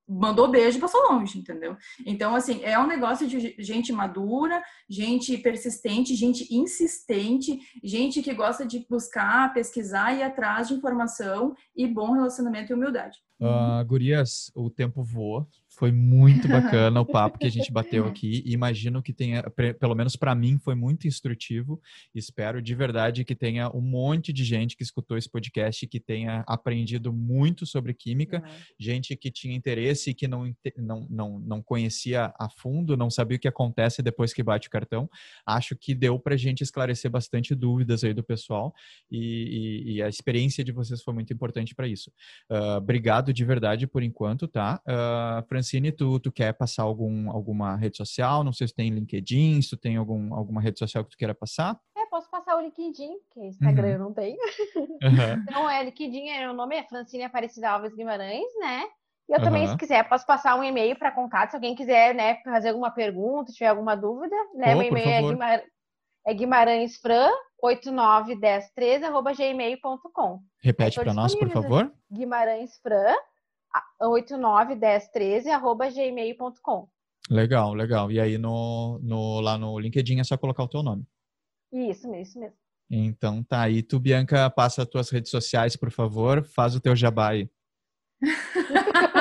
mandou beijo e passou longe, entendeu? Então, assim, é um negócio de gente madura, gente persistente, gente insistente, gente que gosta de buscar, pesquisar e atrás de informação e bom relacionamento e humildade. Uh, gurias, o tempo voa. Foi muito bacana o papo que a gente bateu aqui. Imagino que tenha, pelo menos para mim, foi muito instrutivo. Espero de verdade que tenha um monte de gente que escutou esse podcast que tenha aprendido muito sobre química, uhum. gente que tinha interesse e que não, não, não, não conhecia a fundo, não sabia o que acontece depois que bate o cartão. Acho que deu para a gente esclarecer bastante dúvidas aí do pessoal e, e, e a experiência de vocês foi muito importante para isso. Uh, obrigado de verdade por enquanto, tá? Uh, Francine, tu, tu quer passar algum, alguma rede social? Não sei se tem LinkedIn, se tu tem algum, alguma rede social que tu queira passar. É, posso passar o LinkedIn, que Instagram uhum. eu não tenho. Uhum. então, é, LinkedIn, é, o nome é Francine Aparecida Alves Guimarães, né? E eu uhum. também, se quiser, posso passar um e-mail para contato, se alguém quiser, né, fazer alguma pergunta, tiver alguma dúvida, né? Oh, Meu e-mail é, Guimar... é guimarãesfran 891013@gmail.com. Repete para nós, por favor. Guimarãesfran 891013 arroba gmail.com. Legal, legal. E aí no, no, lá no LinkedIn é só colocar o teu nome. Isso, isso mesmo. Então tá aí. Tu, Bianca, passa as tuas redes sociais, por favor. Faz o teu jabá aí.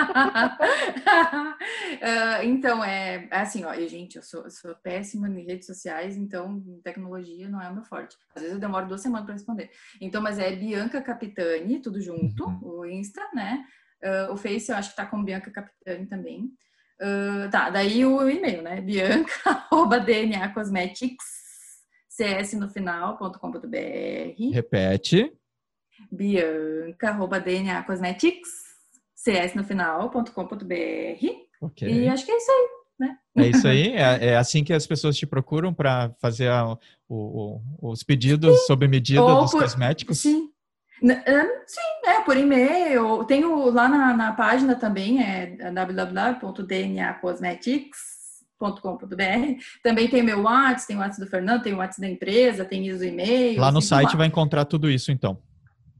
uh, então, é, é assim, ó, gente, eu sou, eu sou péssima em redes sociais, então tecnologia não é o meu forte. Às vezes eu demoro duas semanas para responder. Então, mas é Bianca Capitani, tudo junto, uhum. o Insta, né? Uh, o Face eu acho que tá com Bianca Capitani também. Uh, tá, daí o e-mail, né? Bianca, arroba DNA Cosmetics, cs no final.com.br. Repete. Bianca, arroba DNA Cosmetics, cs no final.com.br. Ok. E acho que é isso aí. Né? É isso aí? É, é assim que as pessoas te procuram para fazer a, o, o, os pedidos sob medida Ou dos por, cosméticos? Sim, Sim, é por e-mail. Tenho lá na, na página também, é www.dnacosmetics.com.br. Também tem meu WhatsApp, tem o WhatsApp do Fernando, tem o WhatsApp da empresa, tem o e-mail. Lá no assim, site vai encontrar tudo isso, então.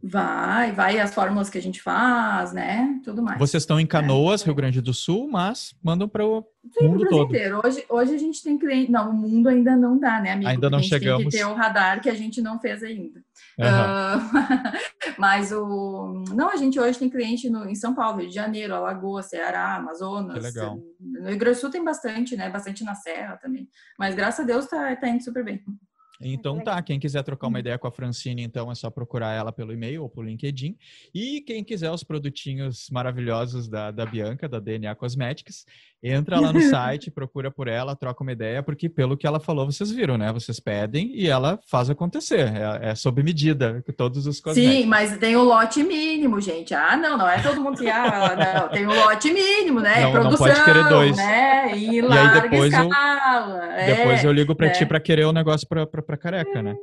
Vai, vai as fórmulas que a gente faz, né? Tudo mais. Vocês estão em Canoas, é. Rio Grande do Sul, mas mandam para o mundo todo. Inteiro. Hoje, hoje a gente tem cliente. Não, o mundo ainda não dá, né, amigo? Ainda não a gente chegamos. Tem que ter o radar que a gente não fez ainda. Uhum. Uh, mas o. Não, a gente hoje tem cliente no, em São Paulo, Rio de Janeiro, Alagoas, Ceará, Amazonas. Que legal. No Rio Grande do Sul tem bastante, né? Bastante na Serra também. Mas graças a Deus tá, tá indo super bem. Então tá, quem quiser trocar uma uhum. ideia com a Francine, então é só procurar ela pelo e-mail ou pelo LinkedIn. E quem quiser os produtinhos maravilhosos da, da Bianca, da DNA Cosmetics, entra lá no site, procura por ela, troca uma ideia, porque pelo que ela falou, vocês viram, né? Vocês pedem e ela faz acontecer. É, é sob medida, todos os cosméticos. Sim, mas tem o lote mínimo, gente. Ah, não, não é todo mundo que... Ah, não, tem o lote mínimo, né? Não, Produção, não pode querer dois. Né? E, e aí depois escala. Eu, é, depois eu ligo para é. ti para querer o negócio para para careca, né?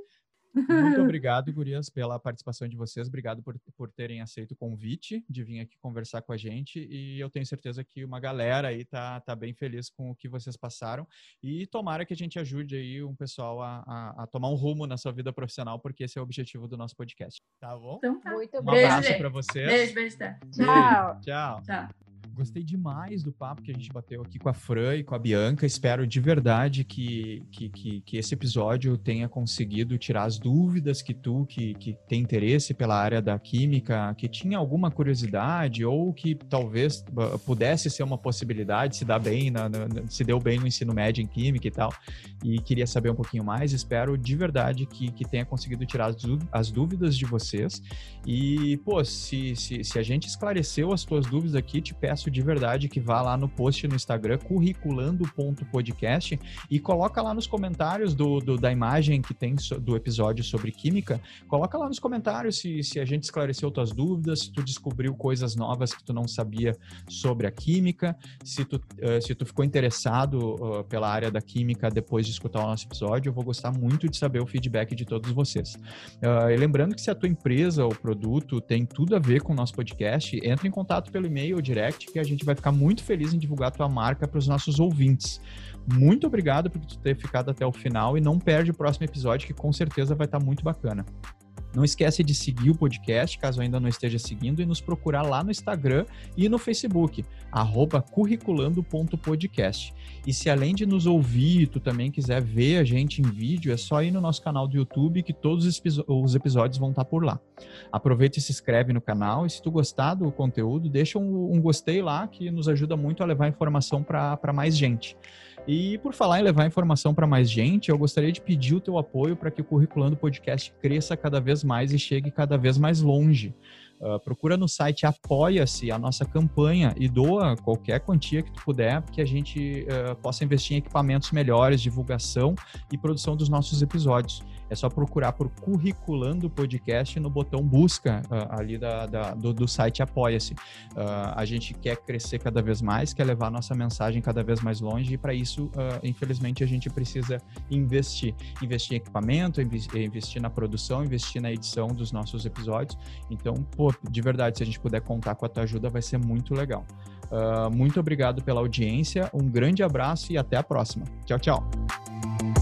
Muito obrigado, Gurias, pela participação de vocês. Obrigado por, por terem aceito o convite de vir aqui conversar com a gente. E eu tenho certeza que uma galera aí tá, tá bem feliz com o que vocês passaram. E tomara que a gente ajude aí um pessoal a, a, a tomar um rumo na sua vida profissional, porque esse é o objetivo do nosso podcast. Tá bom? Então tá. Muito um abraço para vocês. Beijo, beijo, tá. Tchau. Tchau. Tchau. Gostei demais do papo que a gente bateu aqui com a Fran e com a Bianca. Espero de verdade que, que, que, que esse episódio tenha conseguido tirar as dúvidas que tu, que, que tem interesse pela área da química, que tinha alguma curiosidade ou que talvez uh, pudesse ser uma possibilidade, se dar bem, na, na, se deu bem no ensino médio em química e tal, e queria saber um pouquinho mais. Espero de verdade que, que tenha conseguido tirar as dúvidas de vocês. E, pô, se, se, se a gente esclareceu as tuas dúvidas aqui, te peço de verdade que vá lá no post no Instagram, curriculando.podcast, e coloca lá nos comentários do, do, da imagem que tem do episódio sobre química, coloca lá nos comentários se, se a gente esclareceu tuas dúvidas, se tu descobriu coisas novas que tu não sabia sobre a química, se tu, uh, se tu ficou interessado uh, pela área da química depois de escutar o nosso episódio, eu vou gostar muito de saber o feedback de todos vocês. Uh, e lembrando que se a tua empresa ou produto tem tudo a ver com o nosso podcast, entre em contato pelo e-mail direct a gente vai ficar muito feliz em divulgar a tua marca para os nossos ouvintes. Muito obrigado por ter ficado até o final e não perde o próximo episódio que com certeza vai estar muito bacana. Não esquece de seguir o podcast, caso ainda não esteja seguindo, e nos procurar lá no Instagram e no Facebook, arroba curriculando.podcast. E se além de nos ouvir, tu também quiser ver a gente em vídeo, é só ir no nosso canal do YouTube que todos os episódios vão estar por lá. Aproveita e se inscreve no canal e se tu gostar do conteúdo, deixa um, um gostei lá que nos ajuda muito a levar informação para mais gente. E por falar em levar informação para mais gente, eu gostaria de pedir o teu apoio para que o Curriculando Podcast cresça cada vez mais e chegue cada vez mais longe. Uh, procura no site Apoia-se a nossa campanha e doa qualquer quantia que tu puder, que a gente uh, possa investir em equipamentos melhores, divulgação e produção dos nossos episódios. É só procurar por Curriculando Podcast no botão busca uh, ali da, da do, do, site Apoia-se. Uh, a gente quer crescer cada vez mais, quer levar nossa mensagem cada vez mais longe e para isso, uh, infelizmente, a gente precisa investir. Investir em equipamento, investir na produção, investir na edição dos nossos episódios. Então, pô, de verdade, se a gente puder contar com a tua ajuda, vai ser muito legal. muito obrigado pela audiência, um grande abraço e até a próxima. Tchau, tchau.